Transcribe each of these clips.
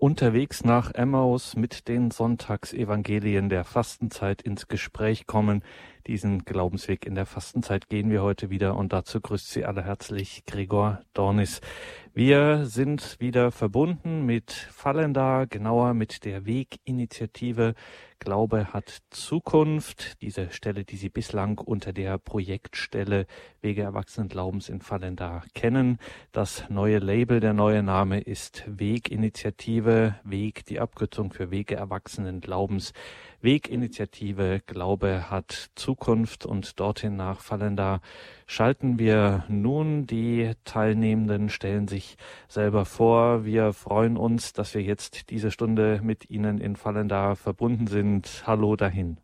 unterwegs nach Emmaus mit den Sonntagsevangelien der Fastenzeit ins Gespräch kommen. Diesen Glaubensweg in der Fastenzeit gehen wir heute wieder und dazu grüßt Sie alle herzlich Gregor Dornis. Wir sind wieder verbunden mit Fallenda, genauer mit der Weginitiative Glaube hat Zukunft. Diese Stelle, die Sie bislang unter der Projektstelle Wege Erwachsenenglaubens in Fallenda kennen. Das neue Label, der neue Name ist Weginitiative. Weg, die Abkürzung für Wege Erwachsenenglaubens. Weginitiative Glaube hat Zukunft und dorthin nachfallender schalten wir nun. Die Teilnehmenden stellen sich selber vor. Wir freuen uns, dass wir jetzt diese Stunde mit Ihnen in Fallenda verbunden sind. Hallo dahin.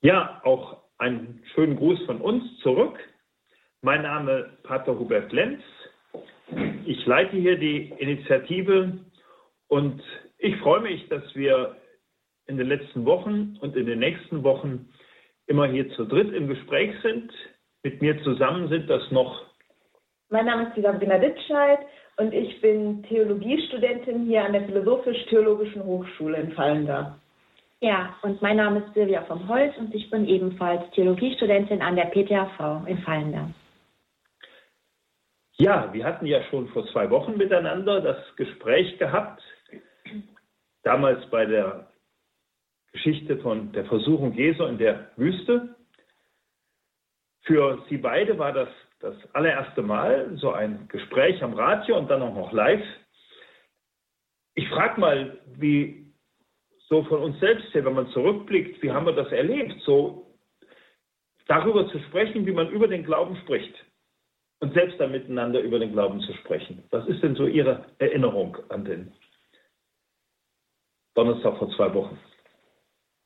Ja, auch einen schönen Gruß von uns zurück. Mein Name ist Pater Hubert Lenz. Ich leite hier die Initiative und ich freue mich, dass wir in den letzten Wochen und in den nächsten Wochen immer hier zu dritt im Gespräch sind. Mit mir zusammen sind das noch. Mein Name ist Sabrina Ditscheid und ich bin Theologiestudentin hier an der Philosophisch-Theologischen Hochschule in Fallenda. Ja, und mein Name ist Silvia vom Holz und ich bin ebenfalls Theologiestudentin an der PTHV in Fallenda. Ja, wir hatten ja schon vor zwei Wochen miteinander das Gespräch gehabt, damals bei der Geschichte von der Versuchung Jesu in der Wüste. Für sie beide war das das allererste Mal so ein Gespräch am Radio und dann auch noch live. Ich frage mal, wie so von uns selbst her, wenn man zurückblickt, wie haben wir das erlebt, so darüber zu sprechen, wie man über den Glauben spricht und selbst dann miteinander über den Glauben zu sprechen. Was ist denn so Ihre Erinnerung an den Donnerstag vor zwei Wochen?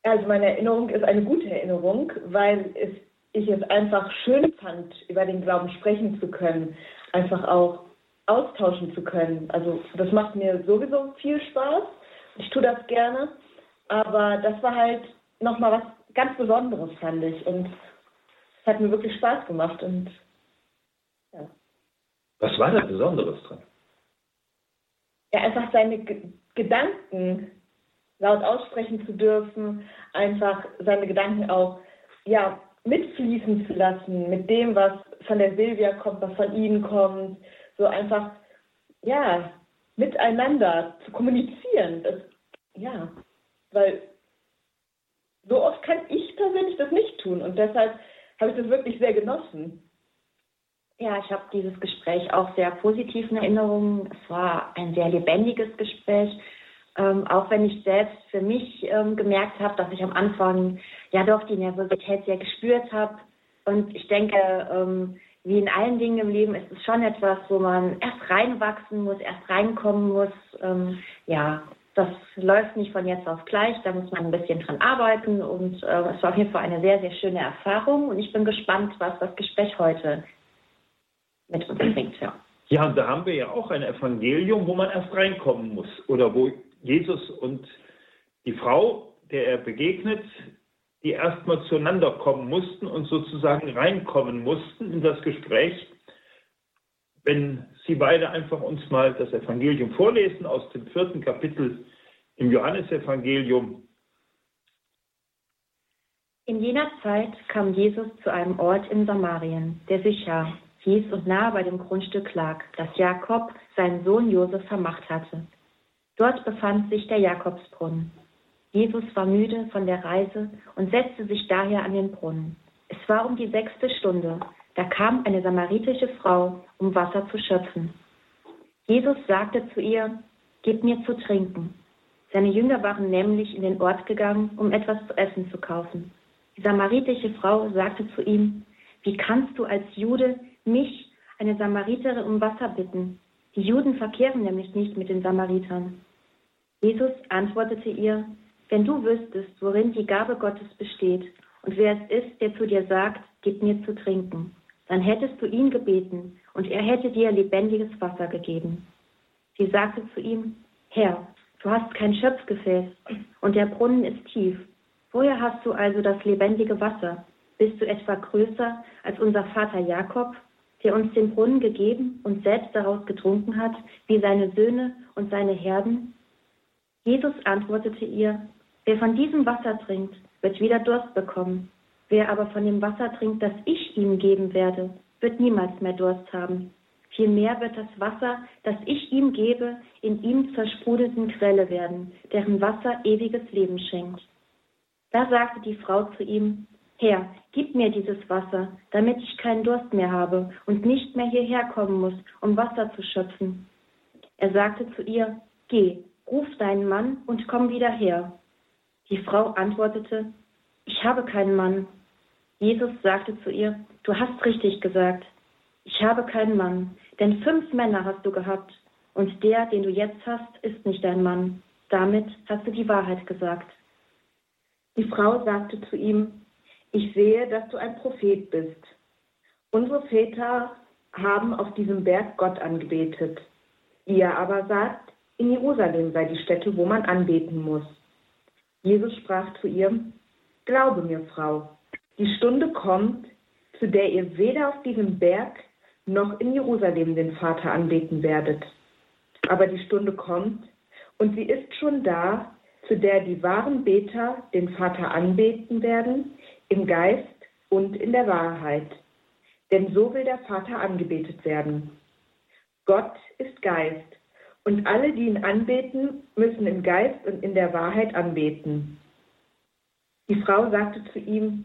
Also meine Erinnerung ist eine gute Erinnerung, weil es, ich es einfach schön fand, über den Glauben sprechen zu können, einfach auch austauschen zu können. Also das macht mir sowieso viel Spaß. Ich tue das gerne, aber das war halt nochmal was ganz Besonderes, fand ich. Und es hat mir wirklich Spaß gemacht. Und ja. Was war da Besonderes dran? Ja, einfach seine G Gedanken laut aussprechen zu dürfen, einfach seine Gedanken auch ja, mitfließen zu lassen mit dem, was von der Silvia kommt, was von Ihnen kommt, so einfach ja miteinander zu kommunizieren. Das, ja, weil so oft kann ich persönlich das nicht tun und deshalb habe ich das wirklich sehr genossen. Ja, ich habe dieses Gespräch auch sehr positiv in Erinnerung. Es war ein sehr lebendiges Gespräch ähm, auch wenn ich selbst für mich ähm, gemerkt habe, dass ich am Anfang ja doch die Nervosität sehr gespürt habe. Und ich denke, ähm, wie in allen Dingen im Leben ist es schon etwas, wo man erst reinwachsen muss, erst reinkommen muss. Ähm, ja, das läuft nicht von jetzt auf gleich, da muss man ein bisschen dran arbeiten. Und äh, es war auf jeden Fall eine sehr, sehr schöne Erfahrung. Und ich bin gespannt, was das Gespräch heute mit uns bringt. Ja. Ja, und da haben wir ja auch ein Evangelium, wo man erst reinkommen muss oder wo Jesus und die Frau, der er begegnet, die erstmal zueinander kommen mussten und sozusagen reinkommen mussten in das Gespräch. Wenn Sie beide einfach uns mal das Evangelium vorlesen aus dem vierten Kapitel im Johannesevangelium. In jener Zeit kam Jesus zu einem Ort in Samarien, der Sichar hieß und nahe bei dem Grundstück lag, das Jakob seinen Sohn Josef vermacht hatte. Dort befand sich der Jakobsbrunnen. Jesus war müde von der Reise und setzte sich daher an den Brunnen. Es war um die sechste Stunde. Da kam eine samaritische Frau, um Wasser zu schöpfen. Jesus sagte zu ihr, Gib mir zu trinken. Seine Jünger waren nämlich in den Ort gegangen, um etwas zu essen zu kaufen. Die samaritische Frau sagte zu ihm, Wie kannst du als Jude mich, eine Samariterin, um Wasser bitten? Die Juden verkehren nämlich nicht mit den Samaritern. Jesus antwortete ihr, wenn du wüsstest, worin die Gabe Gottes besteht und wer es ist, der zu dir sagt, gib mir zu trinken, dann hättest du ihn gebeten und er hätte dir lebendiges Wasser gegeben. Sie sagte zu ihm, Herr, du hast kein Schöpfgefäß und der Brunnen ist tief. Woher hast du also das lebendige Wasser? Bist du etwa größer als unser Vater Jakob, der uns den Brunnen gegeben und selbst daraus getrunken hat, wie seine Söhne und seine Herden? Jesus antwortete ihr, wer von diesem Wasser trinkt, wird wieder Durst bekommen. Wer aber von dem Wasser trinkt, das ich ihm geben werde, wird niemals mehr Durst haben. Vielmehr wird das Wasser, das ich ihm gebe, in ihm zur sprudelnden Quelle werden, deren Wasser ewiges Leben schenkt. Da sagte die Frau zu ihm, Herr, gib mir dieses Wasser, damit ich keinen Durst mehr habe und nicht mehr hierher kommen muss, um Wasser zu schöpfen. Er sagte zu ihr, Geh, ruf deinen Mann und komm wieder her. Die Frau antwortete, Ich habe keinen Mann. Jesus sagte zu ihr, Du hast richtig gesagt, ich habe keinen Mann, denn fünf Männer hast du gehabt, und der, den du jetzt hast, ist nicht dein Mann. Damit hast du die Wahrheit gesagt. Die Frau sagte zu ihm, ich sehe, dass du ein Prophet bist. Unsere Väter haben auf diesem Berg Gott angebetet. Ihr aber sagt, in Jerusalem sei die Stätte, wo man anbeten muss. Jesus sprach zu ihr, Glaube mir, Frau, die Stunde kommt, zu der ihr weder auf diesem Berg noch in Jerusalem den Vater anbeten werdet. Aber die Stunde kommt, und sie ist schon da, zu der die wahren Beter den Vater anbeten werden, im Geist und in der Wahrheit. Denn so will der Vater angebetet werden. Gott ist Geist, und alle, die ihn anbeten, müssen im Geist und in der Wahrheit anbeten. Die Frau sagte zu ihm,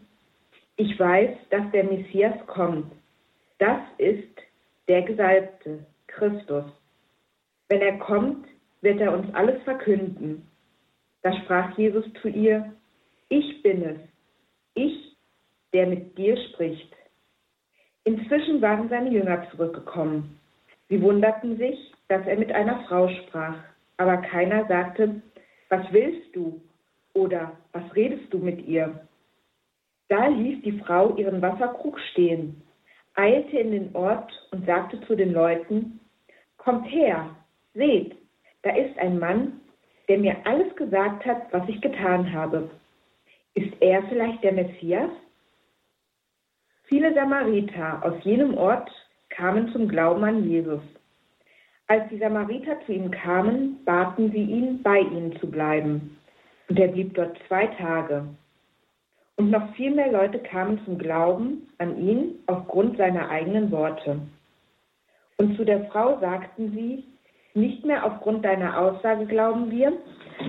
ich weiß, dass der Messias kommt. Das ist der Gesalbte, Christus. Wenn er kommt, wird er uns alles verkünden. Da sprach Jesus zu ihr, ich bin es, ich, der mit dir spricht. Inzwischen waren seine Jünger zurückgekommen. Sie wunderten sich, dass er mit einer Frau sprach, aber keiner sagte, was willst du oder was redest du mit ihr? Da ließ die Frau ihren Wasserkrug stehen, eilte in den Ort und sagte zu den Leuten, Kommt her, seht, da ist ein Mann, der mir alles gesagt hat, was ich getan habe. Ist er vielleicht der Messias? Viele Samariter aus jenem Ort kamen zum Glauben an Jesus. Als die Samariter zu ihm kamen, baten sie ihn, bei ihnen zu bleiben. Und er blieb dort zwei Tage. Und noch viel mehr Leute kamen zum Glauben an ihn aufgrund seiner eigenen Worte. Und zu der Frau sagten sie, nicht mehr aufgrund deiner Aussage glauben wir,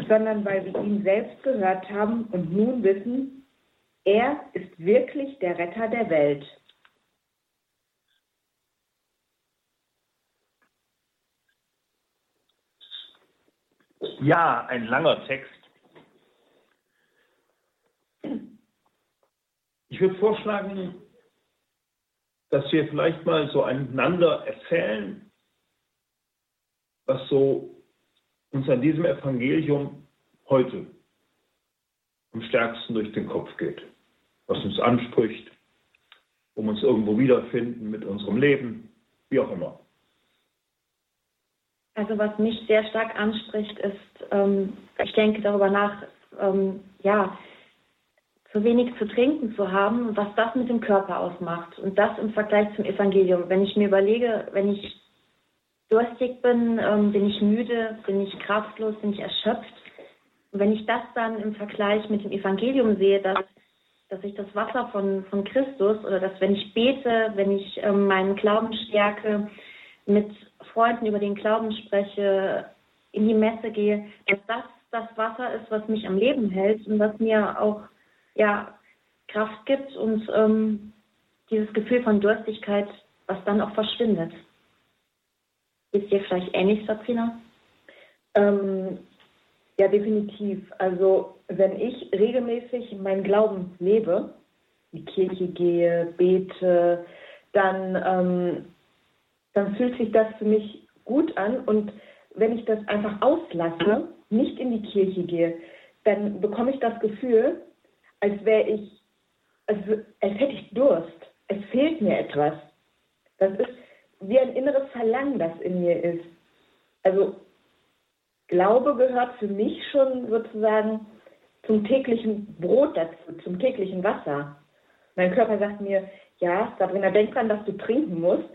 sondern weil wir ihn selbst gehört haben und nun wissen, er ist wirklich der Retter der Welt. Ja, ein langer Text. Ich würde vorschlagen, dass wir vielleicht mal so einander erzählen, was so uns an diesem Evangelium heute am stärksten durch den Kopf geht, was uns anspricht, wir uns irgendwo wiederfinden mit unserem Leben, wie auch immer. Also was mich sehr stark anspricht, ist, ähm, ich denke darüber nach, ähm, ja, zu wenig zu trinken zu haben, was das mit dem Körper ausmacht. Und das im Vergleich zum Evangelium. Wenn ich mir überlege, wenn ich durstig bin, ähm, bin ich müde, bin ich kraftlos, bin ich erschöpft. Und wenn ich das dann im Vergleich mit dem Evangelium sehe, dass, dass ich das Wasser von, von Christus oder dass wenn ich bete, wenn ich ähm, meinen Glauben stärke, mit Freunden über den Glauben spreche, in die Messe gehe, dass das das Wasser ist, was mich am Leben hält und was mir auch ja, Kraft gibt und ähm, dieses Gefühl von Durstigkeit, was dann auch verschwindet. Ist dir vielleicht ähnlich, Sabrina? Ähm, ja, definitiv. Also wenn ich regelmäßig meinen Glauben lebe, in die Kirche gehe, bete, dann, ähm, dann fühlt sich das für mich gut an. Und wenn ich das einfach auslasse, nicht in die Kirche gehe, dann bekomme ich das Gefühl, als wäre ich, als, als hätte ich Durst. Es fehlt mir etwas. Das ist wie ein inneres Verlangen, das in mir ist. Also Glaube gehört für mich schon sozusagen zum täglichen Brot dazu, zum täglichen Wasser. Mein Körper sagt mir, ja, Sabrina, denk dran, dass du trinken musst.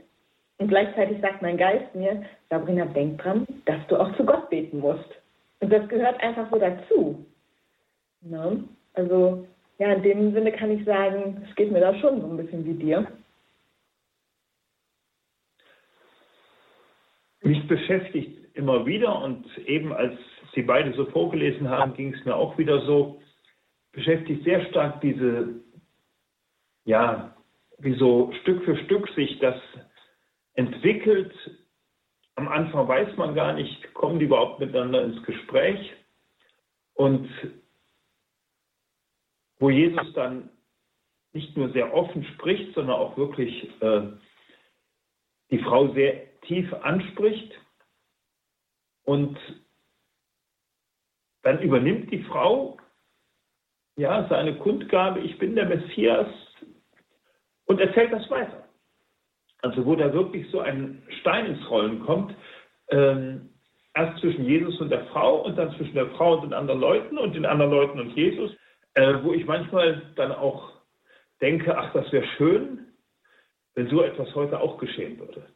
Und gleichzeitig sagt mein Geist mir, Sabrina, denk dran, dass du auch zu Gott beten musst. Und das gehört einfach so dazu. Ne? Also, ja, in dem Sinne kann ich sagen, es geht mir da schon so ein bisschen wie dir. Mich beschäftigt immer wieder und eben als Sie beide so vorgelesen haben, ging es mir auch wieder so, beschäftigt sehr stark diese, ja, wie so Stück für Stück sich das entwickelt. Am Anfang weiß man gar nicht, kommen die überhaupt miteinander ins Gespräch. Und wo Jesus dann nicht nur sehr offen spricht, sondern auch wirklich äh, die Frau sehr tief anspricht. Und dann übernimmt die Frau ja seine Kundgabe, ich bin der Messias, und erzählt das weiter. Also wo da wirklich so ein Stein ins Rollen kommt, ähm, erst zwischen Jesus und der Frau und dann zwischen der Frau und den anderen Leuten und den anderen Leuten und Jesus, äh, wo ich manchmal dann auch denke, ach, das wäre schön, wenn so etwas heute auch geschehen würde.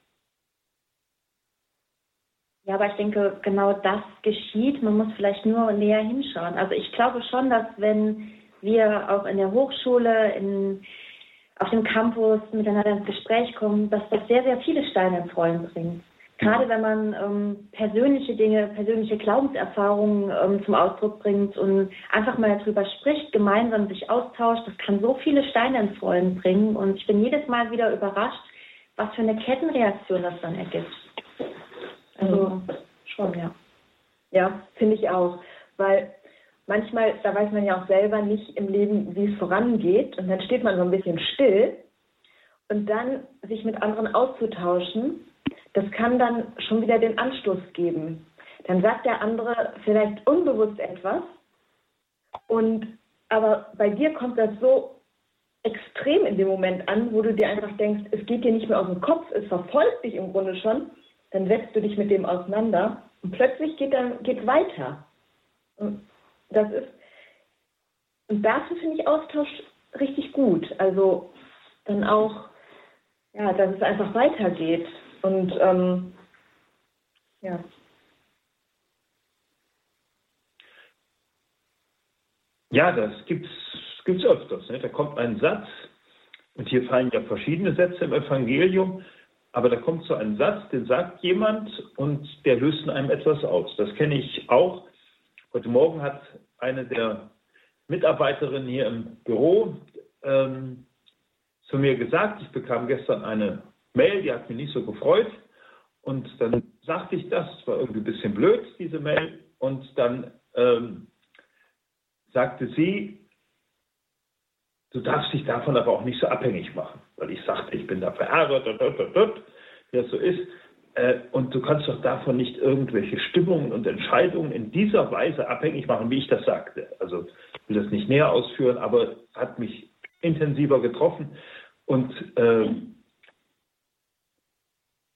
Ja, aber ich denke, genau das geschieht. Man muss vielleicht nur näher hinschauen. Also ich glaube schon, dass wenn wir auch in der Hochschule, in, auf dem Campus miteinander ins Gespräch kommen, dass das sehr, sehr viele Steine ins Rollen bringt. Gerade wenn man ähm, persönliche Dinge, persönliche Glaubenserfahrungen ähm, zum Ausdruck bringt und einfach mal darüber spricht, gemeinsam sich austauscht, das kann so viele Steine ins Rollen bringen. Und ich bin jedes Mal wieder überrascht, was für eine Kettenreaktion das dann ergibt. Also mhm. schon, ja. Ja, finde ich auch. Weil manchmal, da weiß man ja auch selber nicht im Leben, wie es vorangeht. Und dann steht man so ein bisschen still. Und dann sich mit anderen auszutauschen, das kann dann schon wieder den Anstoß geben. Dann sagt der andere vielleicht unbewusst etwas. Und aber bei dir kommt das so extrem in dem Moment an, wo du dir einfach denkst, es geht dir nicht mehr aus dem Kopf, es verfolgt dich im Grunde schon dann setzt du dich mit dem auseinander und plötzlich geht dann geht weiter. Und das ist und dafür finde ich Austausch richtig gut. Also dann auch, ja, dass es einfach weitergeht und ähm, ja. Ja, das gibt's gibt's öfters. Ne? Da kommt ein Satz und hier fallen ja verschiedene Sätze im Evangelium aber da kommt so ein Satz, den sagt jemand und der löst in einem etwas aus. Das kenne ich auch. Heute Morgen hat eine der Mitarbeiterinnen hier im Büro ähm, zu mir gesagt, ich bekam gestern eine Mail, die hat mich nicht so gefreut. Und dann sagte ich das, es war irgendwie ein bisschen blöd, diese Mail. Und dann ähm, sagte sie, Du darfst dich davon aber auch nicht so abhängig machen, weil ich sagte, ich bin da verheiratet, wie das so ist. Äh, und du kannst doch davon nicht irgendwelche Stimmungen und Entscheidungen in dieser Weise abhängig machen, wie ich das sagte. Also ich will das nicht näher ausführen, aber hat mich intensiver getroffen. Und äh,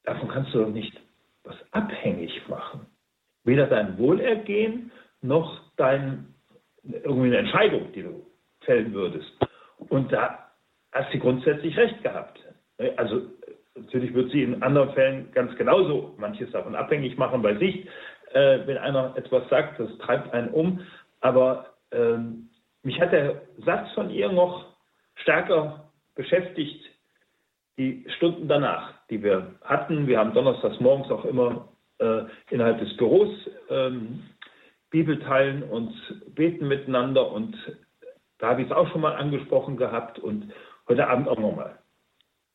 davon kannst du doch nicht was abhängig machen. Weder dein Wohlergehen noch dein, irgendwie eine Entscheidung, die du fällen würdest. Und da hat sie grundsätzlich recht gehabt. Also natürlich wird sie in anderen Fällen ganz genauso manches davon abhängig machen bei sich, äh, wenn einer etwas sagt, das treibt einen um. Aber ähm, mich hat der Satz von ihr noch stärker beschäftigt, die Stunden danach, die wir hatten. Wir haben donnerstags morgens auch immer äh, innerhalb des Büros ähm, Bibel teilen und beten miteinander und da habe ich es auch schon mal angesprochen gehabt und heute Abend auch nochmal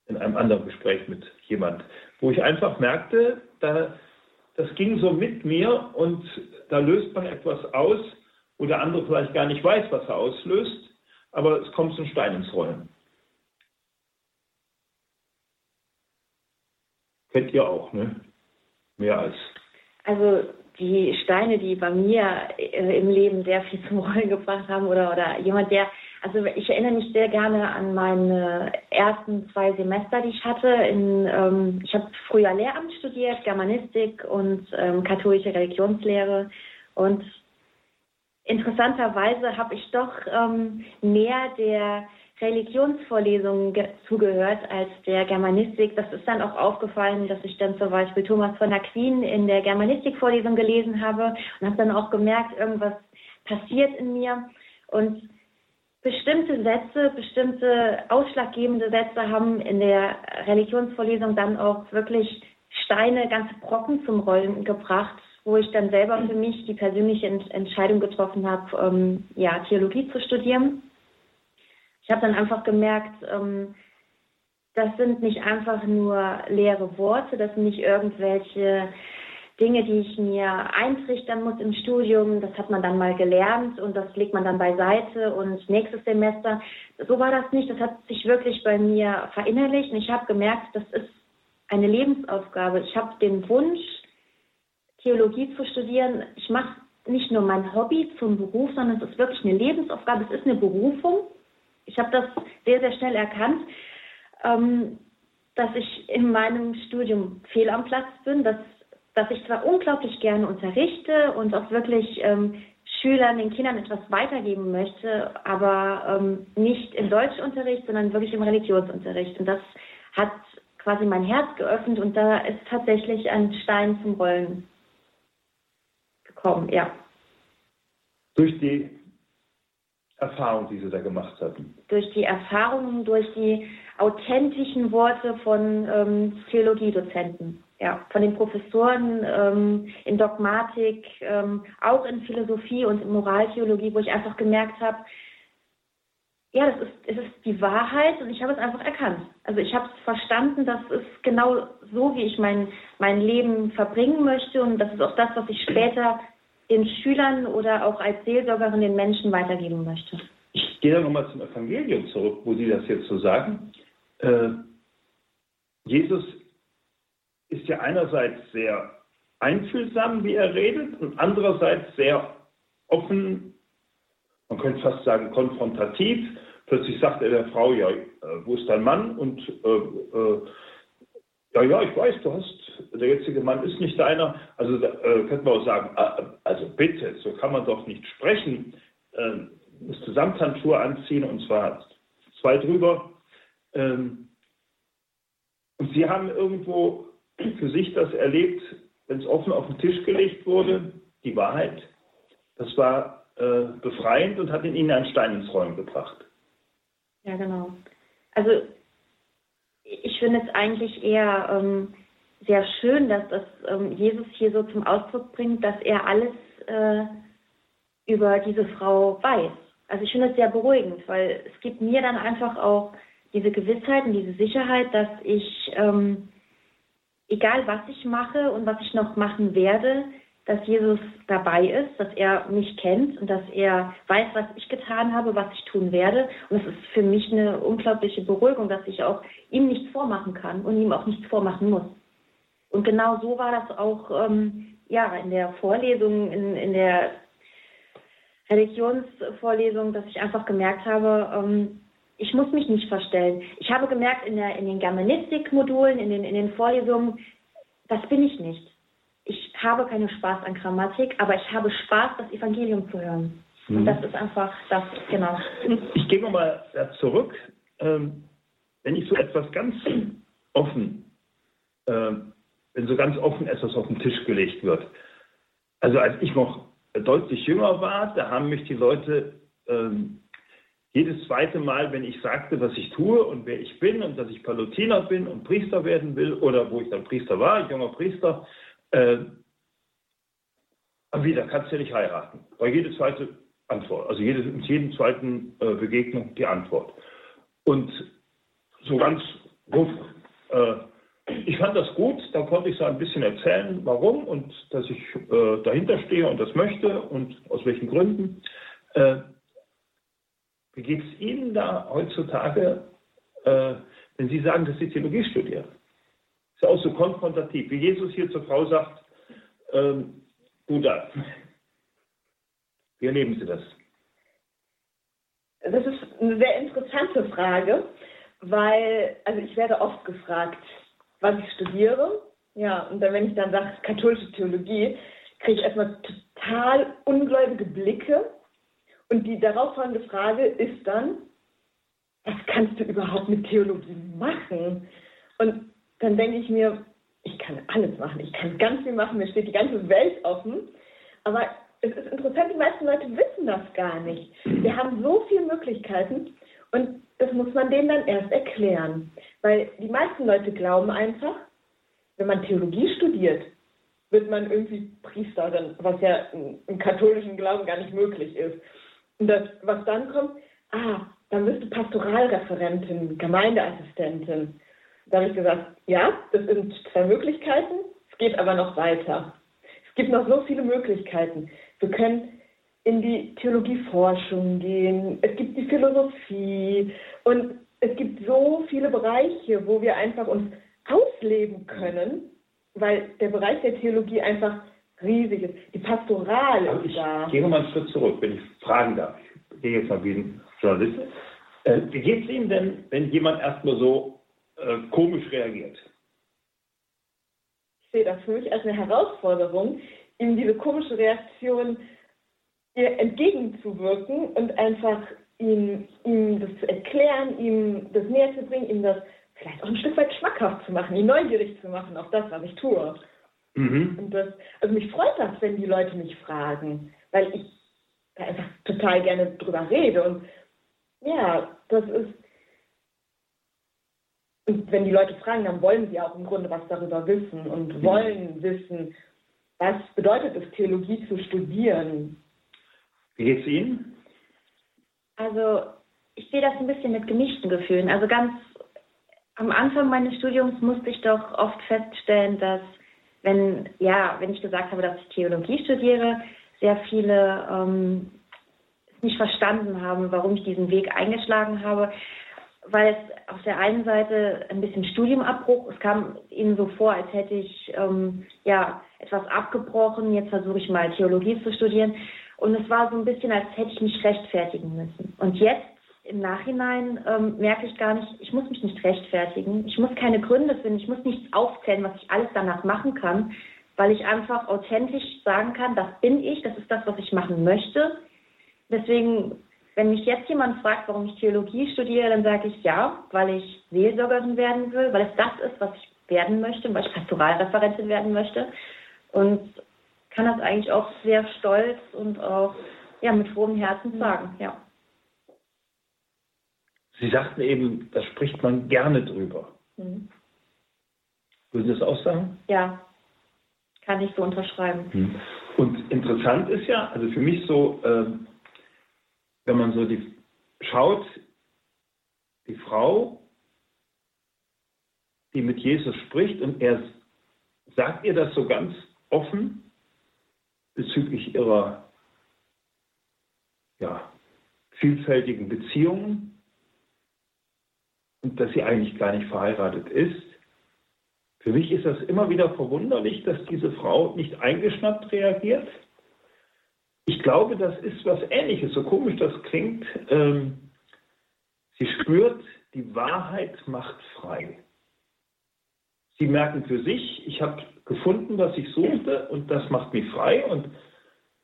in einem anderen Gespräch mit jemand, wo ich einfach merkte, da, das ging so mit mir und da löst man etwas aus, wo der andere vielleicht gar nicht weiß, was er auslöst, aber es kommt ein Stein ins Rollen. Kennt ihr auch, ne? Mehr als. Also die Steine, die bei mir äh, im Leben sehr viel zum Rollen gebracht haben oder, oder jemand, der, also ich erinnere mich sehr gerne an meine ersten zwei Semester, die ich hatte. In, ähm, ich habe früher Lehramt studiert, Germanistik und ähm, katholische Religionslehre und interessanterweise habe ich doch ähm, mehr der Religionsvorlesungen zugehört als der Germanistik. Das ist dann auch aufgefallen, dass ich dann zum Beispiel Thomas von Aquin in der Germanistikvorlesung gelesen habe und habe dann auch gemerkt, irgendwas passiert in mir. Und bestimmte Sätze, bestimmte ausschlaggebende Sätze haben in der Religionsvorlesung dann auch wirklich Steine, ganze Brocken zum Rollen gebracht, wo ich dann selber für mich die persönliche Entscheidung getroffen habe, ähm, ja, Theologie zu studieren. Ich habe dann einfach gemerkt, ähm, das sind nicht einfach nur leere Worte, das sind nicht irgendwelche Dinge, die ich mir eintrichtern muss im Studium. Das hat man dann mal gelernt und das legt man dann beiseite und nächstes Semester. So war das nicht. Das hat sich wirklich bei mir verinnerlicht und ich habe gemerkt, das ist eine Lebensaufgabe. Ich habe den Wunsch, Theologie zu studieren. Ich mache nicht nur mein Hobby zum Beruf, sondern es ist wirklich eine Lebensaufgabe. Es ist eine Berufung. Ich habe das sehr, sehr schnell erkannt, ähm, dass ich in meinem Studium fehl am Platz bin, dass, dass ich zwar unglaublich gerne unterrichte und auch wirklich ähm, Schülern, den Kindern etwas weitergeben möchte, aber ähm, nicht im Deutschunterricht, sondern wirklich im Religionsunterricht. Und das hat quasi mein Herz geöffnet und da ist tatsächlich ein Stein zum Rollen gekommen, ja. Durch die Erfahrung, die Sie da gemacht hatten? Durch die Erfahrungen, durch die authentischen Worte von ähm, Theologiedozenten, ja, von den Professoren ähm, in Dogmatik, ähm, auch in Philosophie und in Moraltheologie, wo ich einfach gemerkt habe, ja, das ist, es ist die Wahrheit und ich habe es einfach erkannt. Also ich habe es verstanden, das ist genau so, wie ich mein, mein Leben verbringen möchte und das ist auch das, was ich später den Schülern oder auch als Seelsorgerin den Menschen weitergeben möchte. Ich gehe da nochmal zum Evangelium zurück, wo Sie das jetzt so sagen. Äh, Jesus ist ja einerseits sehr einfühlsam, wie er redet, und andererseits sehr offen, man könnte fast sagen konfrontativ. Plötzlich sagt er der Frau, ja, äh, wo ist dein Mann? Und äh, äh, ja, ja, ich weiß, du hast, der jetzige Mann ist nicht deiner. Also äh, könnte man auch sagen, äh, also bitte, so kann man doch nicht sprechen. Äh, musste Samthandschuhe anziehen und zwar zwei drüber. Ähm, und Sie haben irgendwo für sich das erlebt, wenn es offen auf den Tisch gelegt wurde, die Wahrheit. Das war äh, befreiend und hat in Ihnen einen Stein ins Rollen gebracht. Ja, genau. Also ich finde es eigentlich eher ähm, sehr schön, dass das ähm, Jesus hier so zum Ausdruck bringt, dass er alles äh, über diese Frau weiß. Also ich finde es sehr beruhigend, weil es gibt mir dann einfach auch diese Gewissheit und diese Sicherheit, dass ich, ähm, egal was ich mache und was ich noch machen werde, dass Jesus dabei ist, dass er mich kennt und dass er weiß, was ich getan habe, was ich tun werde. Und es ist für mich eine unglaubliche Beruhigung, dass ich auch ihm nichts vormachen kann und ihm auch nichts vormachen muss. Und genau so war das auch ähm, ja, in der Vorlesung, in, in der Religionsvorlesung, dass ich einfach gemerkt habe, ähm, ich muss mich nicht verstellen. Ich habe gemerkt in, der, in den Germanistik-Modulen, in den, in den Vorlesungen, das bin ich nicht ich habe keinen Spaß an Grammatik, aber ich habe Spaß, das Evangelium zu hören. Mhm. Und das ist einfach das, genau. Ich gehe nochmal zurück. Ähm, wenn ich so etwas ganz offen, äh, wenn so ganz offen etwas auf den Tisch gelegt wird. Also als ich noch deutlich jünger war, da haben mich die Leute ähm, jedes zweite Mal, wenn ich sagte, was ich tue und wer ich bin und dass ich Palutiner bin und Priester werden will oder wo ich dann Priester war, junger Priester, äh, wieder kannst du nicht heiraten. Bei jeder zweite Antwort, also jede, mit jedem zweiten äh, Begegnung die Antwort. Und so ganz wuff, äh, ich fand das gut, da konnte ich so ein bisschen erzählen, warum und dass ich äh, dahinter stehe und das möchte und aus welchen Gründen. Äh, wie geht es Ihnen da heutzutage, äh, wenn Sie sagen, dass Sie Theologie studieren? Ist ja auch so konfrontativ, wie Jesus hier zur Frau sagt, ähm, Buddha. Wie erleben Sie das? Das ist eine sehr interessante Frage, weil, also ich werde oft gefragt, was ich studiere. Ja, und dann, wenn ich dann sage, katholische Theologie, kriege ich erstmal total ungläubige Blicke. Und die darauffolgende Frage ist dann, was kannst du überhaupt mit Theologie machen? Und dann denke ich mir, ich kann alles machen, ich kann ganz viel machen, mir steht die ganze Welt offen. Aber es ist interessant, die meisten Leute wissen das gar nicht. Wir haben so viele Möglichkeiten und das muss man denen dann erst erklären. Weil die meisten Leute glauben einfach, wenn man Theologie studiert, wird man irgendwie Priesterin, was ja im katholischen Glauben gar nicht möglich ist. Und das, was dann kommt, ah, dann bist du Pastoralreferentin, Gemeindeassistentin. Da habe ich gesagt, ja, das sind zwei Möglichkeiten, es geht aber noch weiter. Es gibt noch so viele Möglichkeiten. Wir können in die Theologieforschung gehen, es gibt die Philosophie und es gibt so viele Bereiche, wo wir einfach uns ausleben können, weil der Bereich der Theologie einfach riesig ist. Die Pastoral Aber ist ich da. gehe mal einen Schritt zurück, wenn ich fragen darf. Ich gehe jetzt mal wie ein Journalist. Äh, wie geht es Ihnen denn, wenn jemand erstmal so äh, komisch reagiert? Ich sehe das für mich als eine Herausforderung, ihm diese komische Reaktion ihr entgegenzuwirken und einfach ihm, ihm das zu erklären, ihm das näher zu bringen, ihm das vielleicht auch ein Stück weit schmackhaft zu machen, ihn neugierig zu machen auf das, was ich tue. Mhm. Und das, also mich freut das, wenn die Leute mich fragen, weil ich da einfach total gerne drüber rede. Und ja, das ist. Und wenn die Leute fragen, dann wollen sie auch im Grunde was darüber wissen und wollen wissen, was bedeutet es, Theologie zu studieren. Wie geht es Ihnen? Also ich sehe das ein bisschen mit gemischten Gefühlen. Also ganz am Anfang meines Studiums musste ich doch oft feststellen, dass wenn, ja, wenn ich gesagt habe, dass ich Theologie studiere, sehr viele ähm, nicht verstanden haben, warum ich diesen Weg eingeschlagen habe, weil es auf der einen Seite ein bisschen Studiumabbruch, es kam ihnen so vor, als hätte ich ähm, ja etwas abgebrochen, jetzt versuche ich mal Theologie zu studieren und es war so ein bisschen, als hätte ich mich rechtfertigen müssen. Und jetzt im Nachhinein ähm, merke ich gar nicht, ich muss mich nicht rechtfertigen. Ich muss keine Gründe finden. Ich muss nichts aufzählen, was ich alles danach machen kann, weil ich einfach authentisch sagen kann, das bin ich, das ist das, was ich machen möchte. Deswegen, wenn mich jetzt jemand fragt, warum ich Theologie studiere, dann sage ich ja, weil ich Seelsorgerin werden will, weil es das ist, was ich werden möchte, weil ich Pastoralreferentin werden möchte. Und kann das eigentlich auch sehr stolz und auch ja, mit frohem Herzen sagen, ja. Sie sagten eben, da spricht man gerne drüber. Mhm. Würden Sie das auch sagen? Ja, kann ich so unterschreiben. Hm. Und interessant ist ja, also für mich so, ähm, wenn man so die schaut, die Frau, die mit Jesus spricht und er sagt ihr das so ganz offen bezüglich ihrer ja, vielfältigen Beziehungen und dass sie eigentlich gar nicht verheiratet ist. Für mich ist das immer wieder verwunderlich, dass diese Frau nicht eingeschnappt reagiert. Ich glaube, das ist was Ähnliches, so komisch das klingt. Ähm, sie spürt, die Wahrheit macht frei. Sie merken für sich, ich habe gefunden, was ich suchte und das macht mich frei. Und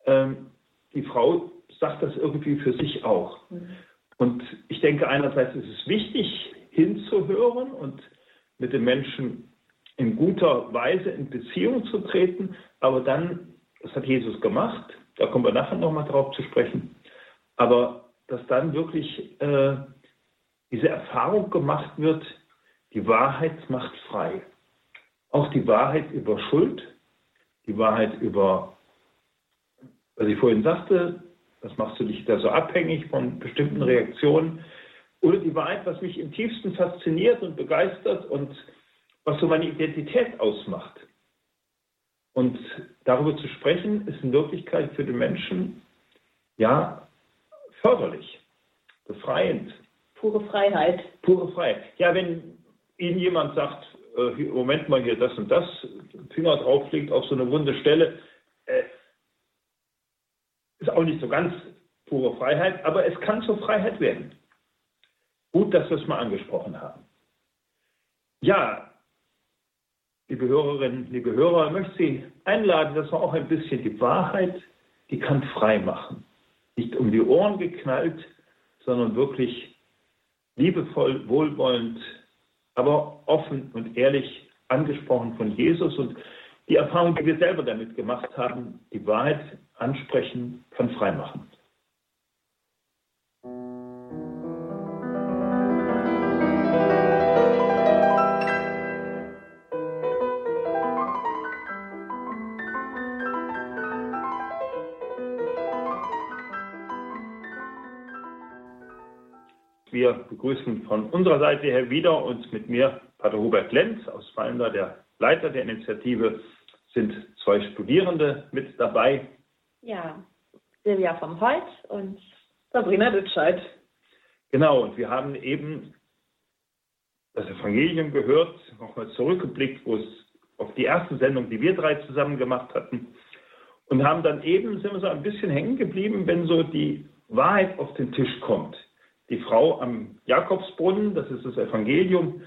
ähm, die Frau sagt das irgendwie für sich auch. Mhm. Und ich denke, einerseits ist es wichtig, hinzuhören und mit den Menschen in guter Weise in Beziehung zu treten, aber dann, das hat Jesus gemacht, da kommen wir nachher nochmal drauf zu sprechen, aber dass dann wirklich äh, diese Erfahrung gemacht wird, die Wahrheit macht frei. Auch die Wahrheit über Schuld, die Wahrheit über, was ich vorhin sagte, was machst du dich da so abhängig von bestimmten Reaktionen, oder die Wahrheit, was mich im tiefsten fasziniert und begeistert und was so meine Identität ausmacht. Und darüber zu sprechen, ist in Wirklichkeit für den Menschen ja förderlich, befreiend. Pure Freiheit. Pure Freiheit. Ja, wenn Ihnen jemand sagt, äh, Moment mal hier, das und das, Finger drauf legt auf so eine wunde Stelle, äh, ist auch nicht so ganz pure Freiheit, aber es kann zur Freiheit werden. Gut, dass wir es mal angesprochen haben. Ja, liebe Hörerinnen, liebe Hörer, ich möchte Sie einladen, dass wir auch ein bisschen die Wahrheit, die kann frei machen. Nicht um die Ohren geknallt, sondern wirklich liebevoll, wohlwollend, aber offen und ehrlich angesprochen von Jesus und die Erfahrung, die wir selber damit gemacht haben, die Wahrheit ansprechen, kann freimachen. Wir begrüßen von unserer Seite her wieder und mit mir Pater Hubert Lenz aus Falmda, der Leiter der Initiative, sind zwei Studierende mit dabei. Ja, Silvia vom Holt und Sabrina Lütscheid. Genau, und wir haben eben das Evangelium gehört, nochmal zurückgeblickt, wo es auf die erste Sendung, die wir drei zusammen gemacht hatten, und haben dann eben, sind wir so ein bisschen hängen geblieben, wenn so die Wahrheit auf den Tisch kommt die Frau am Jakobsbrunnen, das ist das Evangelium,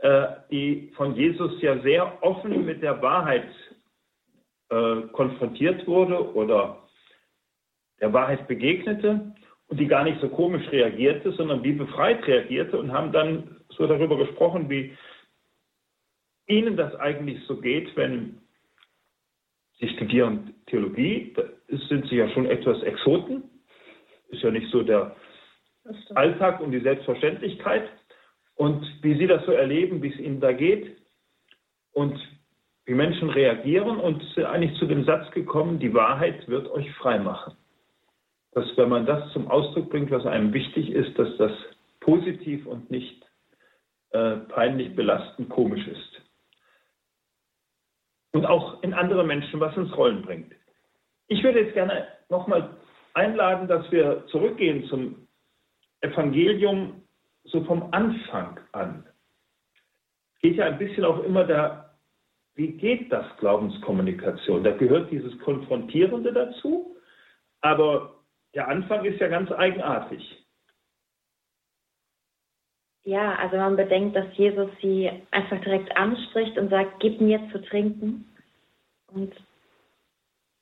äh, die von Jesus ja sehr offen mit der Wahrheit äh, konfrontiert wurde oder der Wahrheit begegnete und die gar nicht so komisch reagierte, sondern wie befreit reagierte und haben dann so darüber gesprochen, wie ihnen das eigentlich so geht, wenn sie studieren Theologie, da sind sie ja schon etwas Exoten, ist ja nicht so der Alltag und die Selbstverständlichkeit und wie Sie das so erleben, wie es Ihnen da geht und wie Menschen reagieren und sind eigentlich zu dem Satz gekommen, die Wahrheit wird euch frei machen. Dass wenn man das zum Ausdruck bringt, was einem wichtig ist, dass das positiv und nicht äh, peinlich belastend komisch ist. Und auch in andere Menschen was ins Rollen bringt. Ich würde jetzt gerne nochmal einladen, dass wir zurückgehen zum Evangelium so vom Anfang an. Geht ja ein bisschen auch immer da, wie geht das Glaubenskommunikation? Da gehört dieses Konfrontierende dazu, aber der Anfang ist ja ganz eigenartig. Ja, also man bedenkt, dass Jesus sie einfach direkt anspricht und sagt, gib mir zu trinken. Und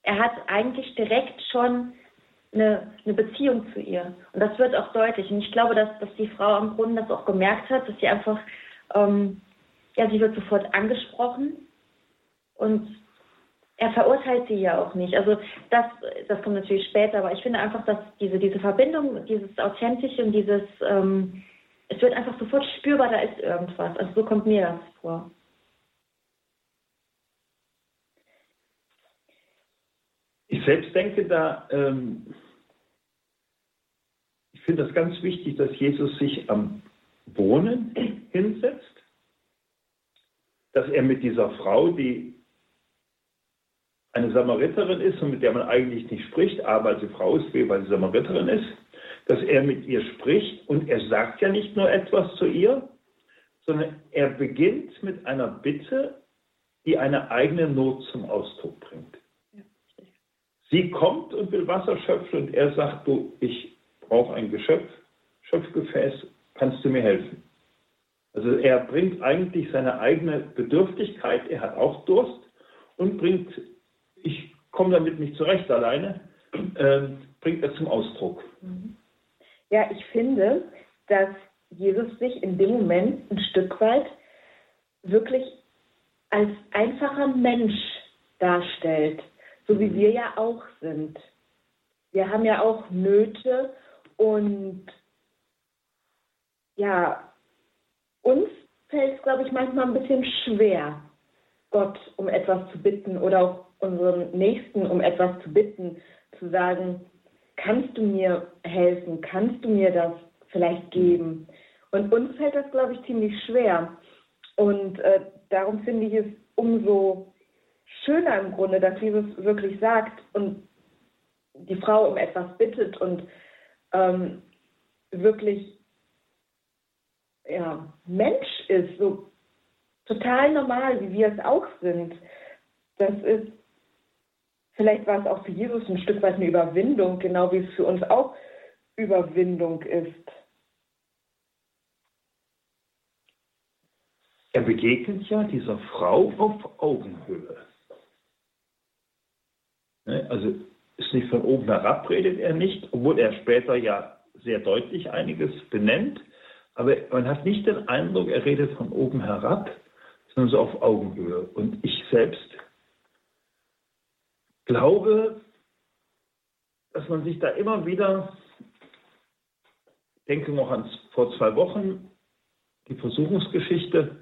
er hat eigentlich direkt schon eine, eine Beziehung zu ihr. Und das wird auch deutlich. Und ich glaube, dass, dass die Frau am Brunnen das auch gemerkt hat, dass sie einfach, ähm, ja, sie wird sofort angesprochen und er verurteilt sie ja auch nicht. Also das, das kommt natürlich später, aber ich finde einfach, dass diese, diese Verbindung, dieses Authentische und dieses, ähm, es wird einfach sofort spürbar, da ist irgendwas. Also so kommt mir das vor. Ich selbst denke da, ähm, finde das ganz wichtig, dass Jesus sich am Wohnen hinsetzt, dass er mit dieser Frau, die eine Samariterin ist und mit der man eigentlich nicht spricht, aber als Frau ist, weil sie Samariterin ist, dass er mit ihr spricht und er sagt ja nicht nur etwas zu ihr, sondern er beginnt mit einer Bitte, die eine eigene Not zum Ausdruck bringt. Sie kommt und will Wasser schöpfen und er sagt, du, ich brauche ein Geschöpf, Schöpfgefäß, kannst du mir helfen? Also er bringt eigentlich seine eigene Bedürftigkeit, er hat auch Durst und bringt, ich komme damit nicht zurecht alleine, äh, bringt er zum Ausdruck. Mhm. Ja, ich finde, dass Jesus sich in dem Moment ein Stück weit wirklich als einfacher Mensch darstellt so wie wir ja auch sind. Wir haben ja auch Nöte und ja, uns fällt es, glaube ich, manchmal ein bisschen schwer, Gott um etwas zu bitten oder auch unseren Nächsten um etwas zu bitten, zu sagen, kannst du mir helfen, kannst du mir das vielleicht geben? Und uns fällt das, glaube ich, ziemlich schwer. Und äh, darum finde ich es umso schöner im Grunde, dass Jesus wirklich sagt und die Frau um etwas bittet und ähm, wirklich ja, Mensch ist, so total normal, wie wir es auch sind. Das ist, vielleicht war es auch für Jesus ein Stück weit eine Überwindung, genau wie es für uns auch Überwindung ist. Er begegnet ja dieser Frau auf Augenhöhe. Ne, also ist nicht von oben herab, redet er nicht, obwohl er später ja sehr deutlich einiges benennt, aber man hat nicht den Eindruck, er redet von oben herab, sondern so auf Augenhöhe. Und ich selbst glaube, dass man sich da immer wieder, denke noch an vor zwei Wochen, die Versuchungsgeschichte,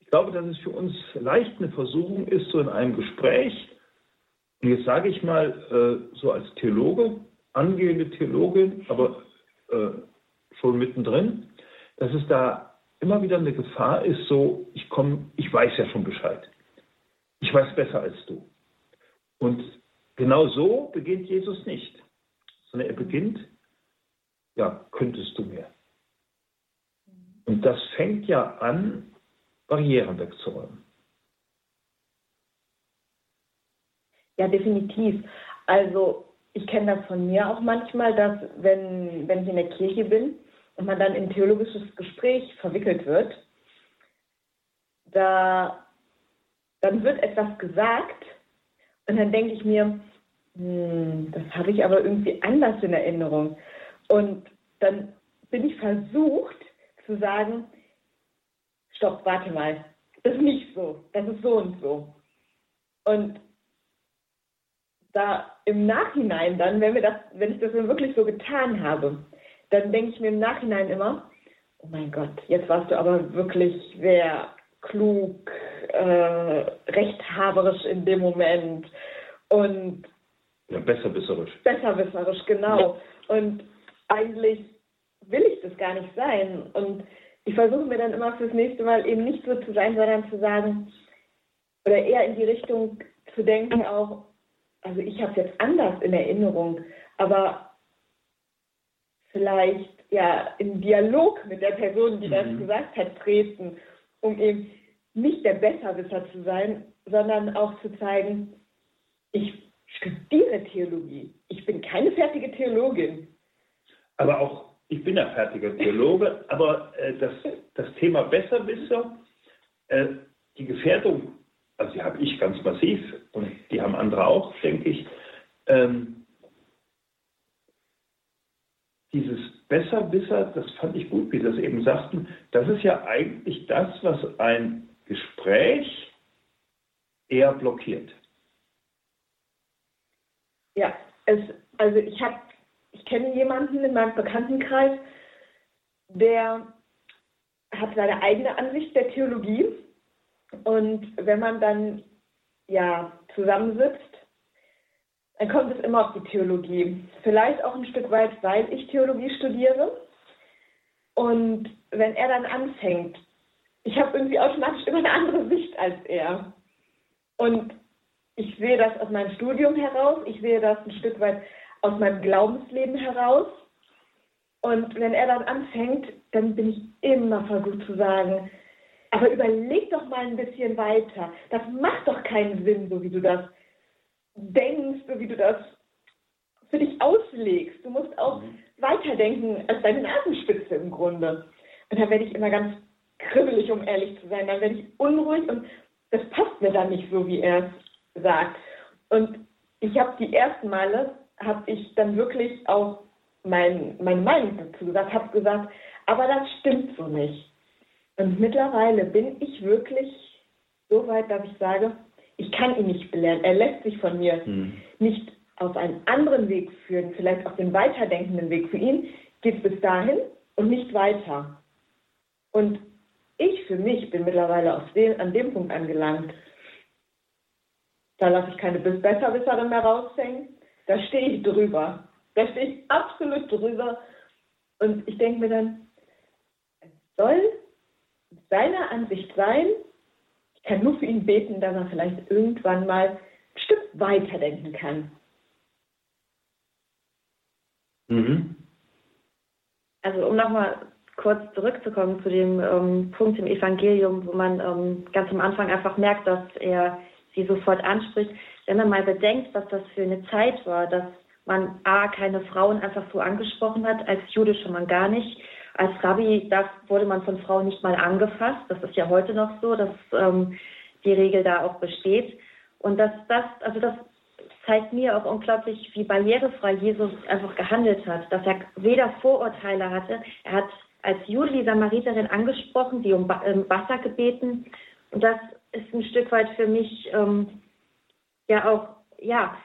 ich glaube, dass es für uns leicht eine Versuchung ist, so in einem Gespräch, jetzt sage ich mal äh, so als Theologe, angehende Theologin, aber äh, schon mittendrin, dass es da immer wieder eine Gefahr ist, so, ich komme, ich weiß ja schon Bescheid. Ich weiß besser als du. Und genau so beginnt Jesus nicht, sondern er beginnt, ja, könntest du mir. Und das fängt ja an, Barrieren wegzuräumen. Ja, definitiv. Also ich kenne das von mir auch manchmal, dass wenn, wenn ich in der Kirche bin und man dann in theologisches Gespräch verwickelt wird, da dann wird etwas gesagt und dann denke ich mir, hm, das habe ich aber irgendwie anders in Erinnerung. Und dann bin ich versucht zu sagen, stopp, warte mal, das ist nicht so, das ist so und so. Und da im Nachhinein dann, wenn wir das, wenn ich das wirklich so getan habe, dann denke ich mir im Nachhinein immer, oh mein Gott, jetzt warst du aber wirklich sehr klug, äh, rechthaberisch in dem Moment und ja, besserwisserisch. Besserwisserisch, genau. Und eigentlich will ich das gar nicht sein. Und ich versuche mir dann immer fürs nächste Mal eben nicht so zu sein, sondern zu sagen, oder eher in die Richtung zu denken auch, also ich habe es jetzt anders in Erinnerung, aber vielleicht ja im Dialog mit der Person, die mhm. das gesagt hat, treten, um eben nicht der Besserwisser zu sein, sondern auch zu zeigen, ich studiere Theologie. Ich bin keine fertige Theologin. Aber auch, ich bin ja fertiger Theologe, aber äh, das, das Thema Besserwisser, äh, die Gefährdung also die habe ich ganz massiv und die haben andere auch, denke ich. Ähm, dieses Besserwisser, das fand ich gut, wie Sie das eben sagten, das ist ja eigentlich das, was ein Gespräch eher blockiert. Ja, es, also ich habe, ich kenne jemanden in meinem Bekanntenkreis, der hat seine eigene Ansicht der Theologie und wenn man dann ja zusammensitzt, dann kommt es immer auf die Theologie. Vielleicht auch ein Stück weit, weil ich Theologie studiere. Und wenn er dann anfängt, ich habe irgendwie automatisch immer eine andere Sicht als er. Und ich sehe das aus meinem Studium heraus, ich sehe das ein Stück weit aus meinem Glaubensleben heraus. Und wenn er dann anfängt, dann bin ich immer versucht zu sagen, aber überleg doch mal ein bisschen weiter. Das macht doch keinen Sinn, so wie du das denkst, so wie du das für dich auslegst. Du musst auch mhm. weiterdenken als deine Nasenspitze im Grunde. Und dann werde ich immer ganz kribbelig, um ehrlich zu sein. Dann werde ich unruhig und das passt mir dann nicht so, wie er es sagt. Und ich habe die ersten Male, habe ich dann wirklich auch mein, meine Meinung dazu gesagt, habe gesagt, aber das stimmt so nicht. Und mittlerweile bin ich wirklich so weit, dass ich sage, ich kann ihn nicht belehren. Er lässt sich von mir hm. nicht auf einen anderen Weg führen, vielleicht auf den weiterdenkenden Weg. Für ihn geht es bis dahin und nicht weiter. Und ich für mich bin mittlerweile den, an dem Punkt angelangt. Da lasse ich keine Besserwisserin mehr raushängen. Da stehe ich drüber. Da stehe ich absolut drüber. Und ich denke mir dann, es soll seiner Ansicht sein. Ich kann nur für ihn beten, dass er vielleicht irgendwann mal ein Stück weiterdenken kann. Mhm. Also um nochmal kurz zurückzukommen zu dem ähm, Punkt im Evangelium, wo man ähm, ganz am Anfang einfach merkt, dass er sie sofort anspricht. Wenn man mal bedenkt, was das für eine Zeit war, dass man A, keine Frauen einfach so angesprochen hat, als Jude schon mal gar nicht, als Rabbi da wurde man von Frauen nicht mal angefasst. Das ist ja heute noch so, dass ähm, die Regel da auch besteht. Und dass das, also das zeigt mir auch unglaublich, wie barrierefrei Jesus einfach gehandelt hat, dass er weder Vorurteile hatte, er hat als Jude die Samariterin angesprochen, sie um ähm, Wasser gebeten. Und das ist ein Stück weit für mich ähm, ja auch, ja,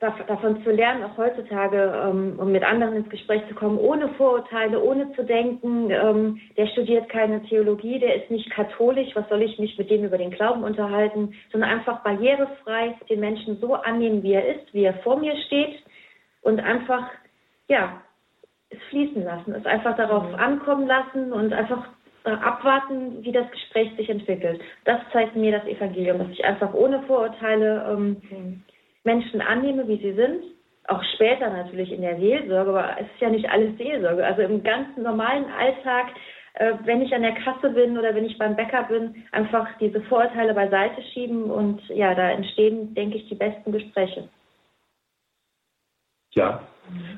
davon zu lernen, auch heutzutage, ähm, um mit anderen ins Gespräch zu kommen, ohne Vorurteile, ohne zu denken, ähm, der studiert keine Theologie, der ist nicht katholisch, was soll ich mich mit dem über den Glauben unterhalten, sondern einfach barrierefrei den Menschen so annehmen, wie er ist, wie er vor mir steht und einfach, ja, es fließen lassen, es einfach darauf mhm. ankommen lassen und einfach abwarten, wie das Gespräch sich entwickelt. Das zeigt mir das Evangelium, dass ich einfach ohne Vorurteile ähm, mhm. Menschen annehme, wie sie sind. Auch später natürlich in der Seelsorge, aber es ist ja nicht alles Seelsorge. Also im ganzen normalen Alltag, äh, wenn ich an der Kasse bin oder wenn ich beim Bäcker bin, einfach diese Vorurteile beiseite schieben und ja, da entstehen, denke ich, die besten Gespräche. Ja,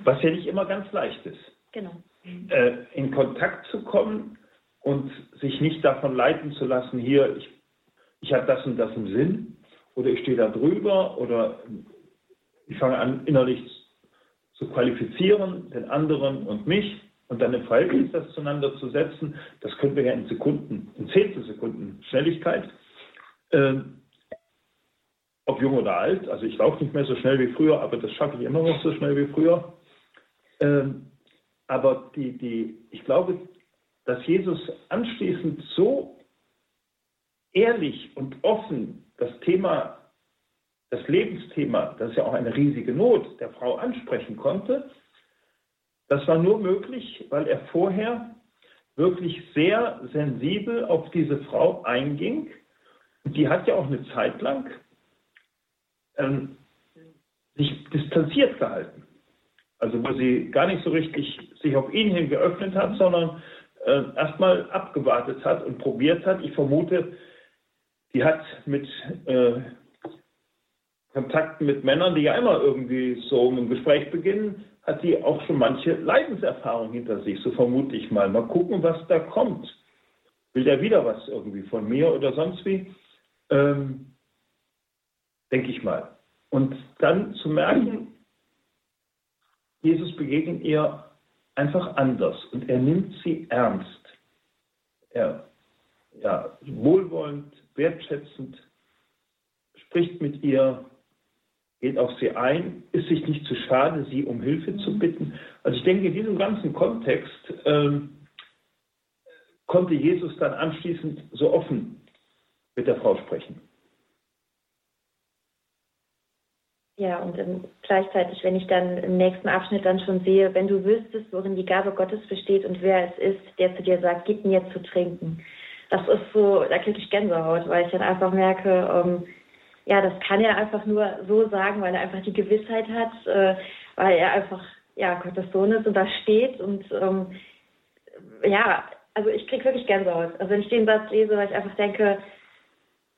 was ja nicht immer ganz leicht ist. Genau. Äh, in Kontakt zu kommen und sich nicht davon leiten zu lassen, hier, ich, ich habe das und das im Sinn oder ich stehe da drüber oder ich fange an, innerlich zu qualifizieren, den anderen und mich und dann im Verhältnis das zueinander zu setzen, das können wir ja in Sekunden, in Zehntelsekunden Schnelligkeit. Ähm, ob jung oder alt, also ich laufe nicht mehr so schnell wie früher, aber das schaffe ich immer noch so schnell wie früher. Ähm, aber die, die, ich glaube, dass Jesus anschließend so ehrlich und offen das Thema, das Lebensthema, das ist ja auch eine riesige Not, der Frau ansprechen konnte, das war nur möglich, weil er vorher wirklich sehr sensibel auf diese Frau einging. Und die hat ja auch eine Zeit lang ähm, sich distanziert gehalten. Also wo sie gar nicht so richtig sich auf ihn hin geöffnet hat, sondern äh, erstmal abgewartet hat und probiert hat. Ich vermute, die hat mit äh, Kontakten mit Männern, die ja immer irgendwie so ein Gespräch beginnen, hat die auch schon manche Leidenserfahrung hinter sich, so vermute ich mal. Mal gucken, was da kommt. Will der wieder was irgendwie von mir oder sonst wie? Ähm, Denke ich mal. Und dann zu merken, Jesus begegnet ihr einfach anders und er nimmt sie ernst. Er, ja, wohlwollend, wertschätzend, spricht mit ihr, geht auf sie ein, ist sich nicht zu schade, sie um Hilfe zu bitten. Also ich denke, in diesem ganzen Kontext ähm, konnte Jesus dann anschließend so offen mit der Frau sprechen. Ja, und ähm, gleichzeitig, wenn ich dann im nächsten Abschnitt dann schon sehe, wenn du wüsstest, worin die Gabe Gottes besteht und wer es ist, der zu dir sagt, gib mir zu trinken. Das ist so, da kriege ich Gänsehaut, weil ich dann einfach merke, ähm, ja, das kann er einfach nur so sagen, weil er einfach die Gewissheit hat, äh, weil er einfach, ja, Gottes Sohn ist und da steht und ähm, ja, also ich kriege wirklich Gänsehaut. Also wenn ich den Satz lese, weil ich einfach denke,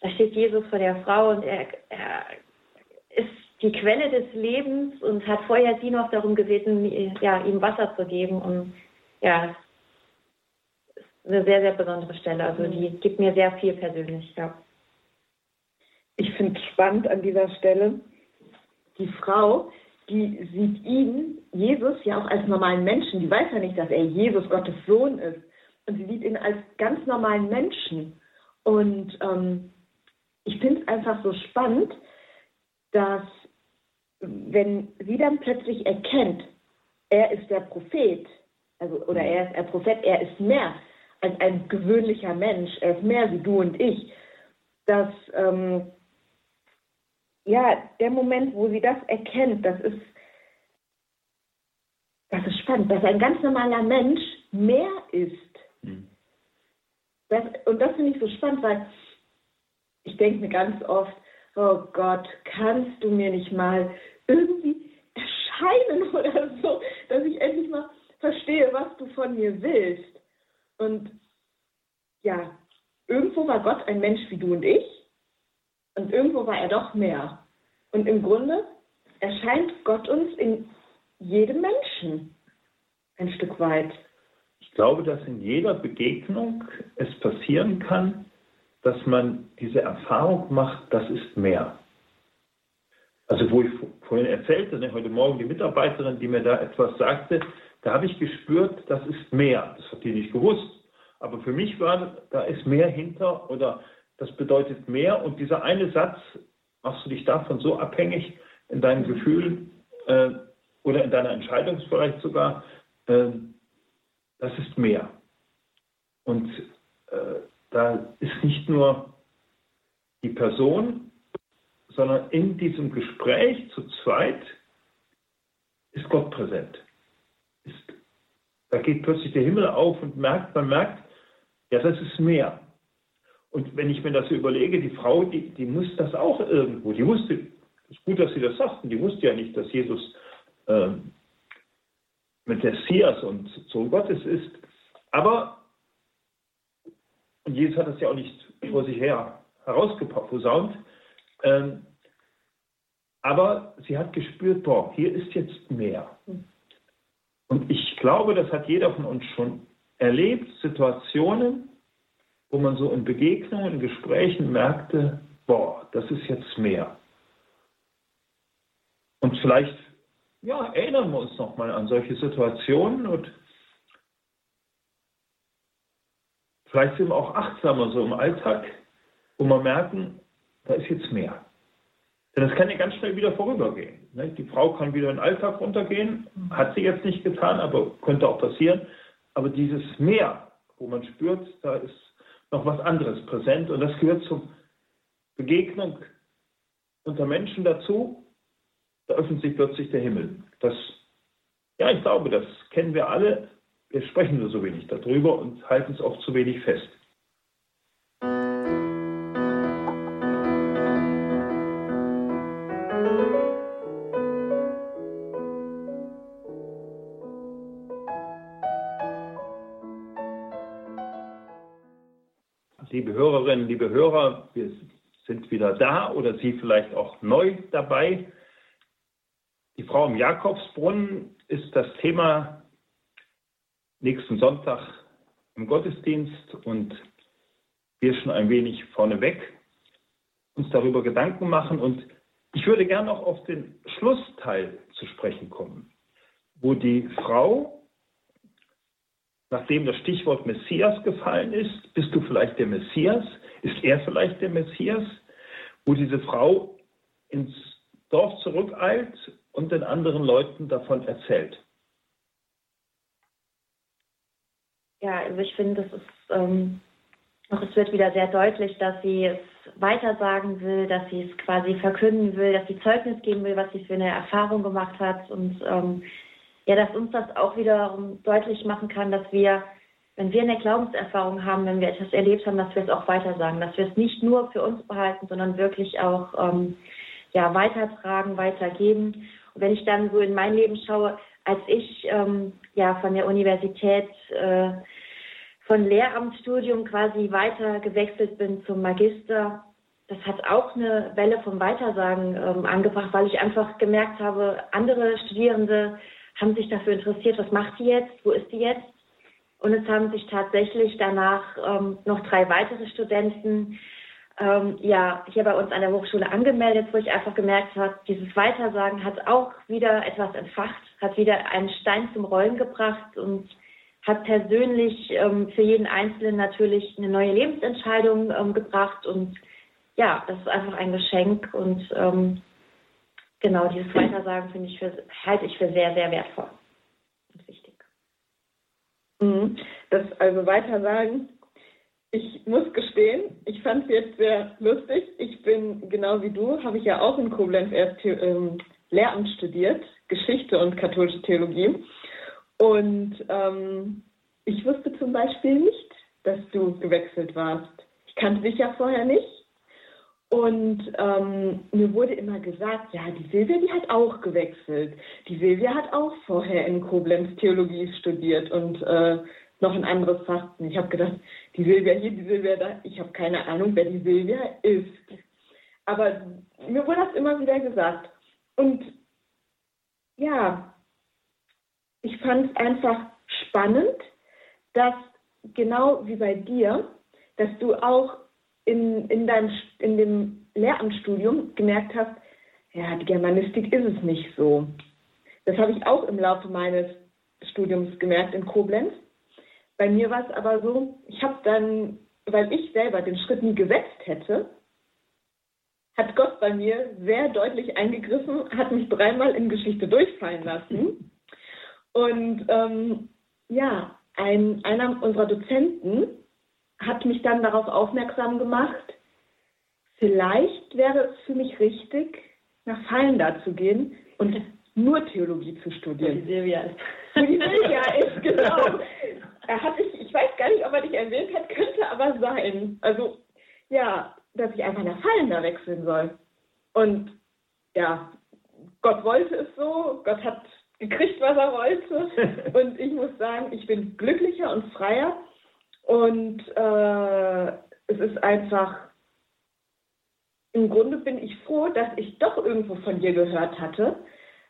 da steht Jesus vor der Frau und er, er ist die Quelle des Lebens und hat vorher sie noch darum gebeten, ja, ihm Wasser zu geben. Und ja, eine sehr, sehr besondere Stelle. Also die gibt mir sehr viel persönlich, ja. Ich finde spannend an dieser Stelle, die Frau, die sieht ihn, Jesus, ja auch als normalen Menschen. Die weiß ja nicht, dass er Jesus, Gottes Sohn ist. Und sie sieht ihn als ganz normalen Menschen. Und ähm, ich finde es einfach so spannend, dass wenn sie dann plötzlich erkennt, er ist der Prophet, also oder er ist ein Prophet, er ist mehr als ein gewöhnlicher Mensch, er ist mehr wie du und ich, dass ähm, ja der Moment, wo sie das erkennt, das ist das ist spannend, dass ein ganz normaler Mensch mehr ist. Mhm. Das, und das finde ich so spannend, weil ich denke mir ganz oft, oh Gott, kannst du mir nicht mal irgendwie erscheinen oder so, dass ich endlich mal verstehe, was du von mir willst. Und ja, irgendwo war Gott ein Mensch wie du und ich und irgendwo war er doch mehr. Und im Grunde erscheint Gott uns in jedem Menschen ein Stück weit. Ich glaube, dass in jeder Begegnung es passieren kann, dass man diese Erfahrung macht, das ist mehr. Also wo ich vorhin erzählte, ne, heute Morgen die Mitarbeiterin, die mir da etwas sagte, da habe ich gespürt, das ist mehr. Das hat die nicht gewusst. Aber für mich war, da ist mehr hinter oder das bedeutet mehr. Und dieser eine Satz, machst du dich davon so abhängig in deinen Gefühlen äh, oder in deiner Entscheidung vielleicht sogar, äh, das ist mehr. Und äh, da ist nicht nur die Person, sondern in diesem Gespräch zu zweit ist Gott präsent. Da geht plötzlich der Himmel auf und merkt, man merkt, ja, das ist mehr. Und wenn ich mir das überlege, die Frau, die, die muss das auch irgendwo, die wusste, es ist gut, dass sie das sagten, die wusste ja nicht, dass Jesus äh, Messias und Sohn Gottes ist. Aber, und Jesus hat das ja auch nicht vor sich her herausgeposaunt, äh, aber sie hat gespürt, boah, hier ist jetzt mehr. Und ich glaube, das hat jeder von uns schon erlebt, Situationen, wo man so in Begegnungen, in Gesprächen merkte, boah, das ist jetzt mehr. Und vielleicht ja, erinnern wir uns nochmal an solche Situationen und vielleicht sind wir auch achtsamer so im Alltag, wo wir merken, da ist jetzt mehr. Denn das kann ja ganz schnell wieder vorübergehen. Ne? Die Frau kann wieder in den Alltag runtergehen, hat sie jetzt nicht getan, aber könnte auch passieren. Aber dieses Mehr, wo man spürt, da ist noch was anderes präsent und das gehört zur Begegnung unter Menschen dazu, da öffnet sich plötzlich der Himmel. Das, ja, ich glaube, das kennen wir alle. Wir sprechen nur so wenig darüber und halten es oft zu wenig fest. Hörerinnen, liebe Hörer, wir sind wieder da oder Sie vielleicht auch neu dabei. Die Frau im Jakobsbrunnen ist das Thema nächsten Sonntag im Gottesdienst und wir schon ein wenig vorneweg uns darüber Gedanken machen. Und ich würde gerne auch auf den Schlussteil zu sprechen kommen, wo die Frau, nachdem das Stichwort Messias gefallen ist, bist du vielleicht der Messias? Ist er vielleicht der Messias? Wo diese Frau ins Dorf zurückeilt und den anderen Leuten davon erzählt. Ja, also ich finde, es ist, ähm, es wird wieder sehr deutlich, dass sie es weitersagen will, dass sie es quasi verkünden will, dass sie Zeugnis geben will, was sie für eine Erfahrung gemacht hat und ähm, ja, dass uns das auch wiederum deutlich machen kann, dass wir, wenn wir eine Glaubenserfahrung haben, wenn wir etwas erlebt haben, dass wir es auch weitersagen, dass wir es nicht nur für uns behalten, sondern wirklich auch ähm, ja, weitertragen, weitergeben. Und wenn ich dann so in mein Leben schaue, als ich ähm, ja von der Universität äh, von Lehramtsstudium quasi weiter gewechselt bin zum Magister, das hat auch eine Welle vom Weitersagen ähm, angebracht, weil ich einfach gemerkt habe, andere Studierende haben sich dafür interessiert, was macht die jetzt, wo ist die jetzt? Und es haben sich tatsächlich danach ähm, noch drei weitere Studenten ähm, ja, hier bei uns an der Hochschule angemeldet, wo ich einfach gemerkt habe, dieses Weitersagen hat auch wieder etwas entfacht, hat wieder einen Stein zum Rollen gebracht und hat persönlich ähm, für jeden Einzelnen natürlich eine neue Lebensentscheidung ähm, gebracht und ja, das ist einfach ein Geschenk und ähm, genau dieses Weitersagen finde ich für, halte ich für sehr, sehr wertvoll und wichtig. Mhm. Das also Weitersagen ich muss gestehen, ich fand es jetzt sehr lustig. Ich bin genau wie du, habe ich ja auch in Koblenz erst ähm, Lehramt studiert, Geschichte und katholische Theologie. Und ähm, ich wusste zum Beispiel nicht, dass du gewechselt warst. Ich kannte dich ja vorher nicht. Und ähm, mir wurde immer gesagt, ja, die Silvia, die hat auch gewechselt. Die Silvia hat auch vorher in Koblenz Theologie studiert und äh, noch ein anderes Fach. Und ich habe gedacht, die Silvia hier, die Silvia da. Ich habe keine Ahnung, wer die Silvia ist. Aber mir wurde das immer wieder gesagt. Und ja, ich fand es einfach spannend, dass genau wie bei dir, dass du auch in, in, deinem, in dem Lehramtsstudium gemerkt hast, ja, die Germanistik ist es nicht so. Das habe ich auch im Laufe meines Studiums gemerkt in Koblenz. Bei mir war es aber so, ich habe dann, weil ich selber den Schritt nie gesetzt hätte, hat Gott bei mir sehr deutlich eingegriffen, hat mich dreimal in Geschichte durchfallen lassen. Und ähm, ja, ein, einer unserer Dozenten hat mich dann darauf aufmerksam gemacht, vielleicht wäre es für mich richtig, nach Fallenda zu gehen und nur Theologie zu studieren. Wo die Silvia ist. Wo die Silvia ist, genau. Er hat ich, ich weiß gar nicht, ob er dich erwähnt hat, könnte aber sein. Also, ja, dass ich einfach nach Fallender wechseln soll. Und ja, Gott wollte es so, Gott hat gekriegt, was er wollte. Und ich muss sagen, ich bin glücklicher und freier. Und äh, es ist einfach, im Grunde bin ich froh, dass ich doch irgendwo von dir gehört hatte,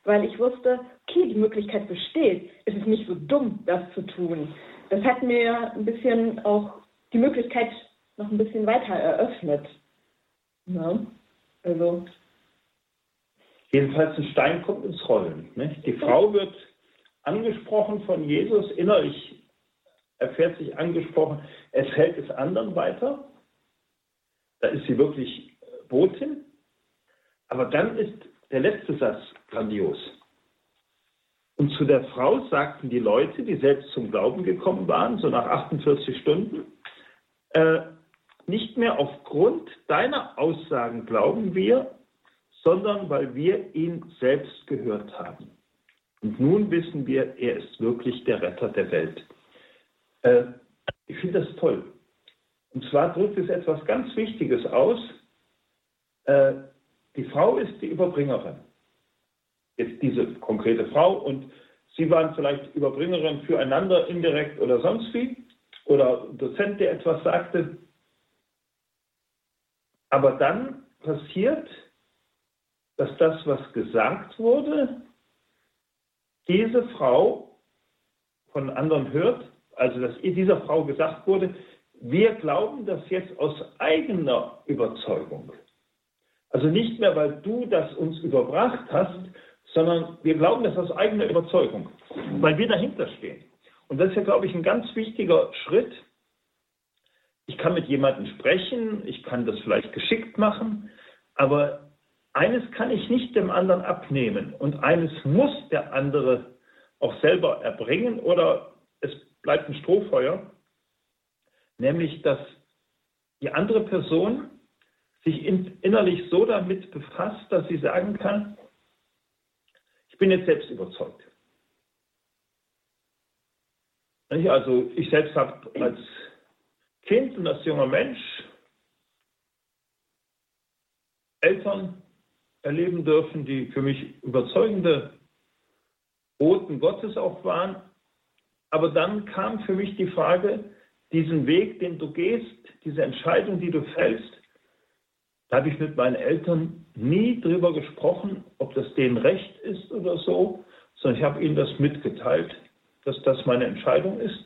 weil ich wusste, okay, die Möglichkeit besteht. Es ist nicht so dumm, das zu tun. Das hat mir ein bisschen auch die Möglichkeit noch ein bisschen weiter eröffnet. Ja, also. Jedenfalls ein Stein kommt ins Rollen. Nicht? Die Frau wird angesprochen von Jesus, innerlich erfährt sich angesprochen, es hält es anderen weiter. Da ist sie wirklich Botin. Aber dann ist der letzte Satz grandios. Und zu der Frau sagten die Leute, die selbst zum Glauben gekommen waren, so nach 48 Stunden, äh, nicht mehr aufgrund deiner Aussagen glauben wir, sondern weil wir ihn selbst gehört haben. Und nun wissen wir, er ist wirklich der Retter der Welt. Äh, ich finde das toll. Und zwar drückt es etwas ganz Wichtiges aus. Äh, die Frau ist die Überbringerin. Jetzt diese konkrete Frau und sie waren vielleicht Überbringerin füreinander indirekt oder sonst wie. Oder Dozent, der etwas sagte. Aber dann passiert, dass das, was gesagt wurde, diese Frau von anderen hört, also dass dieser Frau gesagt wurde, wir glauben das jetzt aus eigener Überzeugung. Also nicht mehr, weil du das uns überbracht hast, sondern wir glauben das aus eigener Überzeugung, weil wir dahinter stehen. Und das ist ja, glaube ich, ein ganz wichtiger Schritt, ich kann mit jemandem sprechen, ich kann das vielleicht geschickt machen, aber eines kann ich nicht dem anderen abnehmen und eines muss der andere auch selber erbringen oder es bleibt ein Strohfeuer, nämlich dass die andere Person sich innerlich so damit befasst, dass sie sagen kann, ich bin jetzt selbst überzeugt. Also ich selbst habe als Kind und als junger Mensch Eltern erleben dürfen, die für mich überzeugende Boten Gottes auch waren. Aber dann kam für mich die Frage, diesen Weg, den du gehst, diese Entscheidung, die du fällst, da habe ich mit meinen Eltern nie drüber gesprochen, ob das denen recht ist oder so, sondern ich habe ihnen das mitgeteilt, dass das meine Entscheidung ist.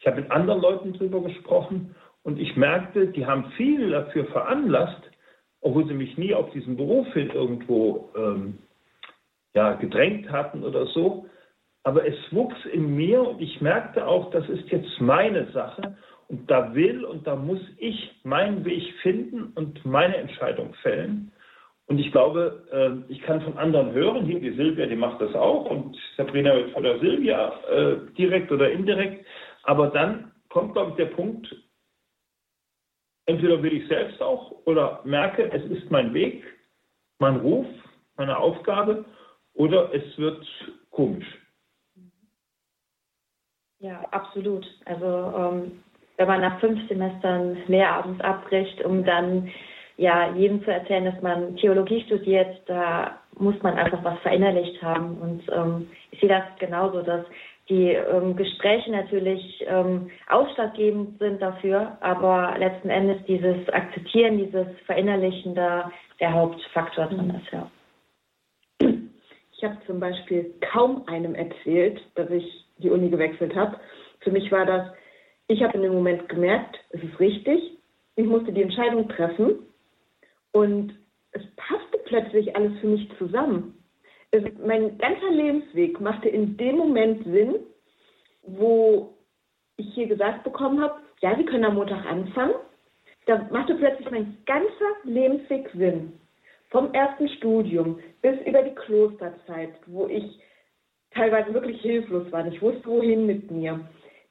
Ich habe mit anderen Leuten darüber gesprochen und ich merkte, die haben viel dafür veranlasst, obwohl sie mich nie auf diesen Beruf hin irgendwo ähm, ja, gedrängt hatten oder so. Aber es wuchs in mir und ich merkte auch, das ist jetzt meine Sache und da will und da muss ich meinen Weg finden und meine Entscheidung fällen. Und ich glaube, äh, ich kann von anderen hören, hier die Silvia, die macht das auch und Sabrina wird von der Silvia äh, direkt oder indirekt. Aber dann kommt, glaube ich, der Punkt, entweder will ich selbst auch oder merke, es ist mein Weg, mein Ruf, meine Aufgabe oder es wird komisch. Ja, absolut. Also ähm, wenn man nach fünf Semestern Lehrabends abbricht, um dann ja jedem zu erzählen, dass man Theologie studiert, da muss man einfach was verinnerlicht haben. Und ähm, ich sehe das genauso, dass die ähm, Gespräche natürlich ähm, ausschlaggebend sind dafür, aber letzten Endes dieses Akzeptieren, dieses Verinnerlichen da der Hauptfaktor drin ist, ja. Ich habe zum Beispiel kaum einem erzählt, dass ich die Uni gewechselt habe. Für mich war das, ich habe in dem Moment gemerkt, es ist richtig, ich musste die Entscheidung treffen und es passte plötzlich alles für mich zusammen. Es, mein ganzer Lebensweg machte in dem Moment Sinn, wo ich hier gesagt bekommen habe, ja, Sie können am Montag anfangen. Da machte plötzlich mein ganzer Lebensweg Sinn. Vom ersten Studium bis über die Klosterzeit, wo ich teilweise wirklich hilflos war. Ich wusste, wohin mit mir.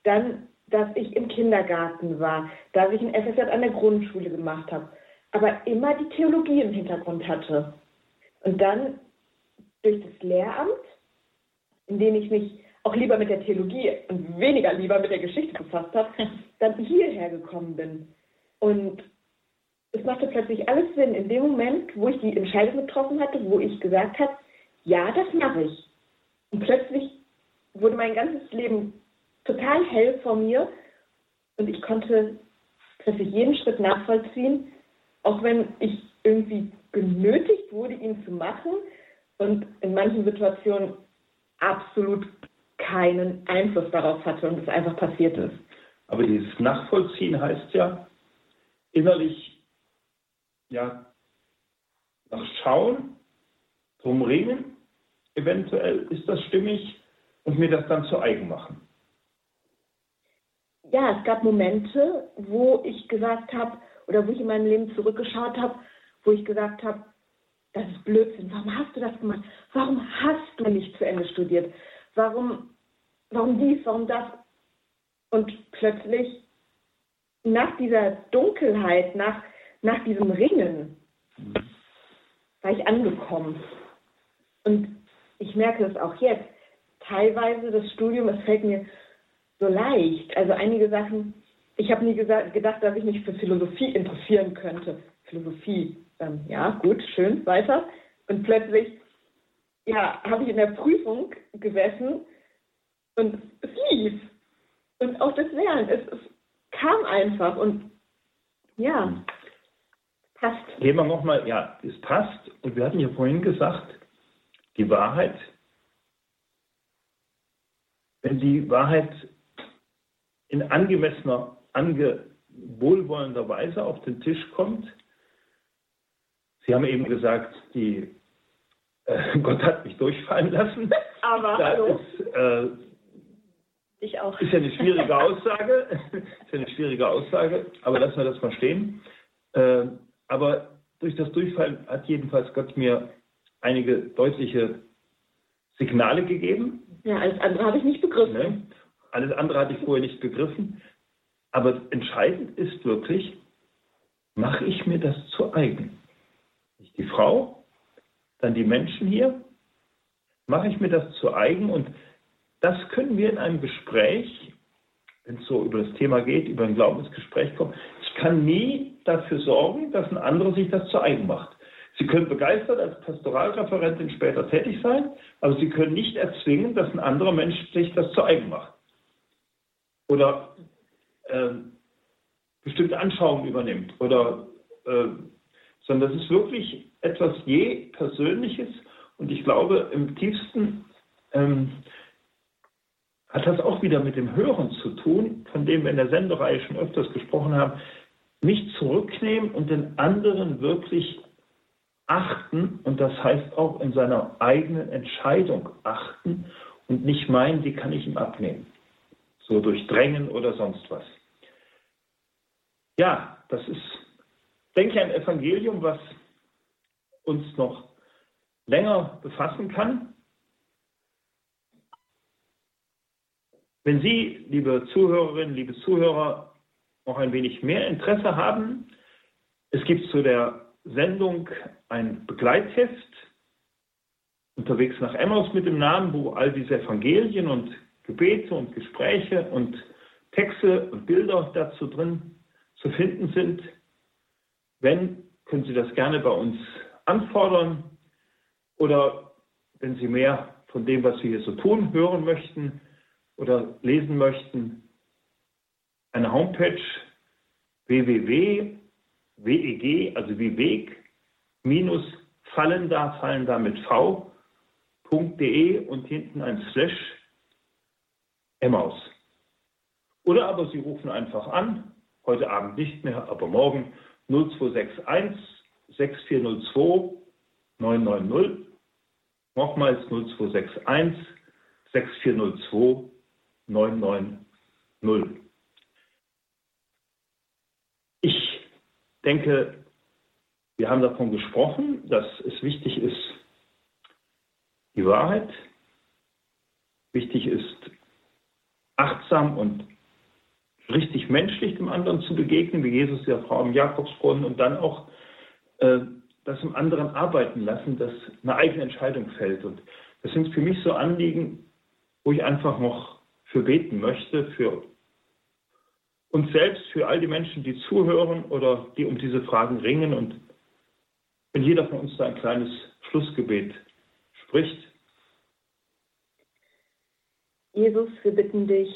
Dann, dass ich im Kindergarten war, dass ich ein FSJ an der Grundschule gemacht habe, aber immer die Theologie im Hintergrund hatte. Und dann durch das Lehramt, in dem ich mich auch lieber mit der Theologie und weniger lieber mit der Geschichte befasst habe, dann hierher gekommen bin. Und es machte plötzlich alles Sinn in dem Moment, wo ich die Entscheidung getroffen hatte, wo ich gesagt habe, ja, das mache ich. Und plötzlich wurde mein ganzes Leben total hell vor mir und ich konnte plötzlich jeden Schritt nachvollziehen, auch wenn ich irgendwie genötigt wurde, ihn zu machen und in manchen Situationen absolut keinen Einfluss darauf hatte und es einfach passiert ist. Aber dieses Nachvollziehen heißt ja innerlich ja nach Schauen, drum ringen eventuell ist das stimmig und mir das dann zu eigen machen. Ja, es gab Momente, wo ich gesagt habe, oder wo ich in meinem Leben zurückgeschaut habe, wo ich gesagt habe, das ist Blödsinn. Warum hast du das gemacht? Warum hast du nicht zu Ende studiert? Warum, warum dies, warum das? Und plötzlich nach dieser Dunkelheit, nach, nach diesem Ringen, war ich angekommen. Und ich merke es auch jetzt. Teilweise das Studium, es fällt mir so leicht. Also einige Sachen, ich habe nie gesagt, gedacht, dass ich mich für Philosophie interessieren könnte. Philosophie, ähm, ja, gut, schön, weiter. Und plötzlich, ja, habe ich in der Prüfung gesessen und es lief. Und auch das Lernen, es, es kam einfach und ja, passt. Gehen wir nochmal, ja, es passt. Und wir hatten ja vorhin gesagt, die Wahrheit, wenn die Wahrheit in angemessener, ange, wohlwollender Weise auf den Tisch kommt, Sie haben eben gesagt, die, äh, Gott hat mich durchfallen lassen. Aber das hallo. ist, äh, ich auch. Ist ja eine schwierige Aussage. ist ja eine schwierige Aussage, aber lassen wir das mal stehen. Äh, aber durch das Durchfallen hat jedenfalls Gott mir einige deutliche Signale gegeben. Ja, alles andere habe ich nicht begriffen. Ne? Alles andere hatte ich vorher nicht begriffen. Aber entscheidend ist wirklich, mache ich mir das zu eigen? Nicht die Frau, dann die Menschen hier. Mache ich mir das zu eigen? Und das können wir in einem Gespräch, wenn es so über das Thema geht, über ein Glaubensgespräch kommen. Ich kann nie dafür sorgen, dass ein anderer sich das zu eigen macht. Sie können begeistert als Pastoralreferentin später tätig sein, aber Sie können nicht erzwingen, dass ein anderer Mensch sich das zu eigen macht. Oder äh, bestimmte Anschauungen übernimmt. Oder, äh, sondern das ist wirklich etwas je Persönliches. Und ich glaube, im tiefsten ähm, hat das auch wieder mit dem Hören zu tun, von dem wir in der Sendereihe schon öfters gesprochen haben. Mich zurücknehmen und den anderen wirklich achten und das heißt auch in seiner eigenen Entscheidung achten und nicht meinen, die kann ich ihm abnehmen. So durch Drängen oder sonst was. Ja, das ist, denke ich, ein Evangelium, was uns noch länger befassen kann. Wenn Sie, liebe Zuhörerinnen, liebe Zuhörer, noch ein wenig mehr Interesse haben, es gibt zu der Sendung ein Begleitheft unterwegs nach Emmaus mit dem Namen, wo all diese Evangelien und Gebete und Gespräche und Texte und Bilder dazu drin zu finden sind. Wenn, können Sie das gerne bei uns anfordern oder wenn Sie mehr von dem, was wir hier so tun, hören möchten oder lesen möchten, eine Homepage www WEG, also wie Weg, minus fallender, fallender mit v.de und hinten ein Slash Emmaus. Oder aber Sie rufen einfach an, heute Abend nicht mehr, aber morgen 0261 6402 990. Nochmals 0261 6402 990. Ich denke, wir haben davon gesprochen, dass es wichtig ist, die Wahrheit, wichtig ist, achtsam und richtig menschlich dem anderen zu begegnen, wie Jesus der Frau im Jakobsbrunnen und dann auch äh, das im anderen arbeiten lassen, dass eine eigene Entscheidung fällt. Und das sind für mich so Anliegen, wo ich einfach noch für beten möchte, für uns selbst, für all die Menschen, die zuhören oder die um diese Fragen ringen. Und wenn jeder von uns da ein kleines Schlussgebet spricht. Jesus, wir bitten dich,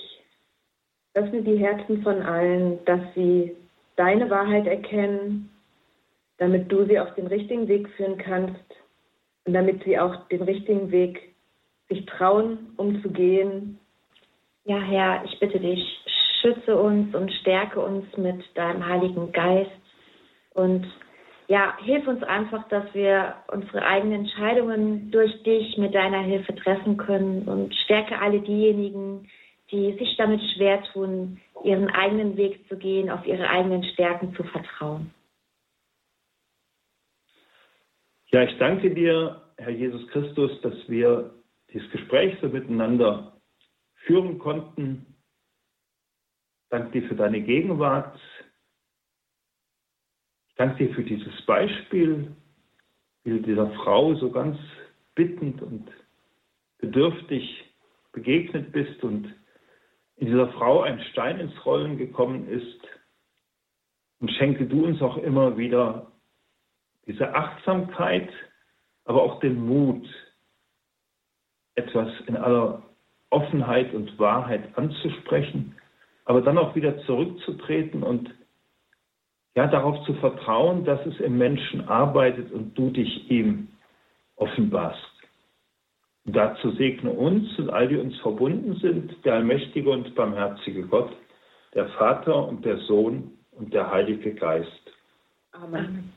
öffne die Herzen von allen, dass sie deine Wahrheit erkennen, damit du sie auf den richtigen Weg führen kannst und damit sie auch den richtigen Weg sich trauen, umzugehen. Ja, Herr, ich bitte dich, schütze uns und stärke uns mit deinem Heiligen Geist und ja, hilf uns einfach, dass wir unsere eigenen Entscheidungen durch dich mit deiner Hilfe treffen können und stärke alle diejenigen, die sich damit schwer tun, ihren eigenen Weg zu gehen, auf ihre eigenen Stärken zu vertrauen. Ja, ich danke dir, Herr Jesus Christus, dass wir dieses Gespräch so miteinander führen konnten. Danke dir für deine Gegenwart. Ich danke dir für dieses Beispiel, wie du dieser Frau so ganz bittend und bedürftig begegnet bist und in dieser Frau ein Stein ins Rollen gekommen ist. Und schenke du uns auch immer wieder diese Achtsamkeit, aber auch den Mut, etwas in aller Offenheit und Wahrheit anzusprechen, aber dann auch wieder zurückzutreten und ja, darauf zu vertrauen, dass es im Menschen arbeitet und du dich ihm offenbarst. Und dazu segne uns und all die uns verbunden sind, der allmächtige und barmherzige Gott, der Vater und der Sohn und der Heilige Geist. Amen.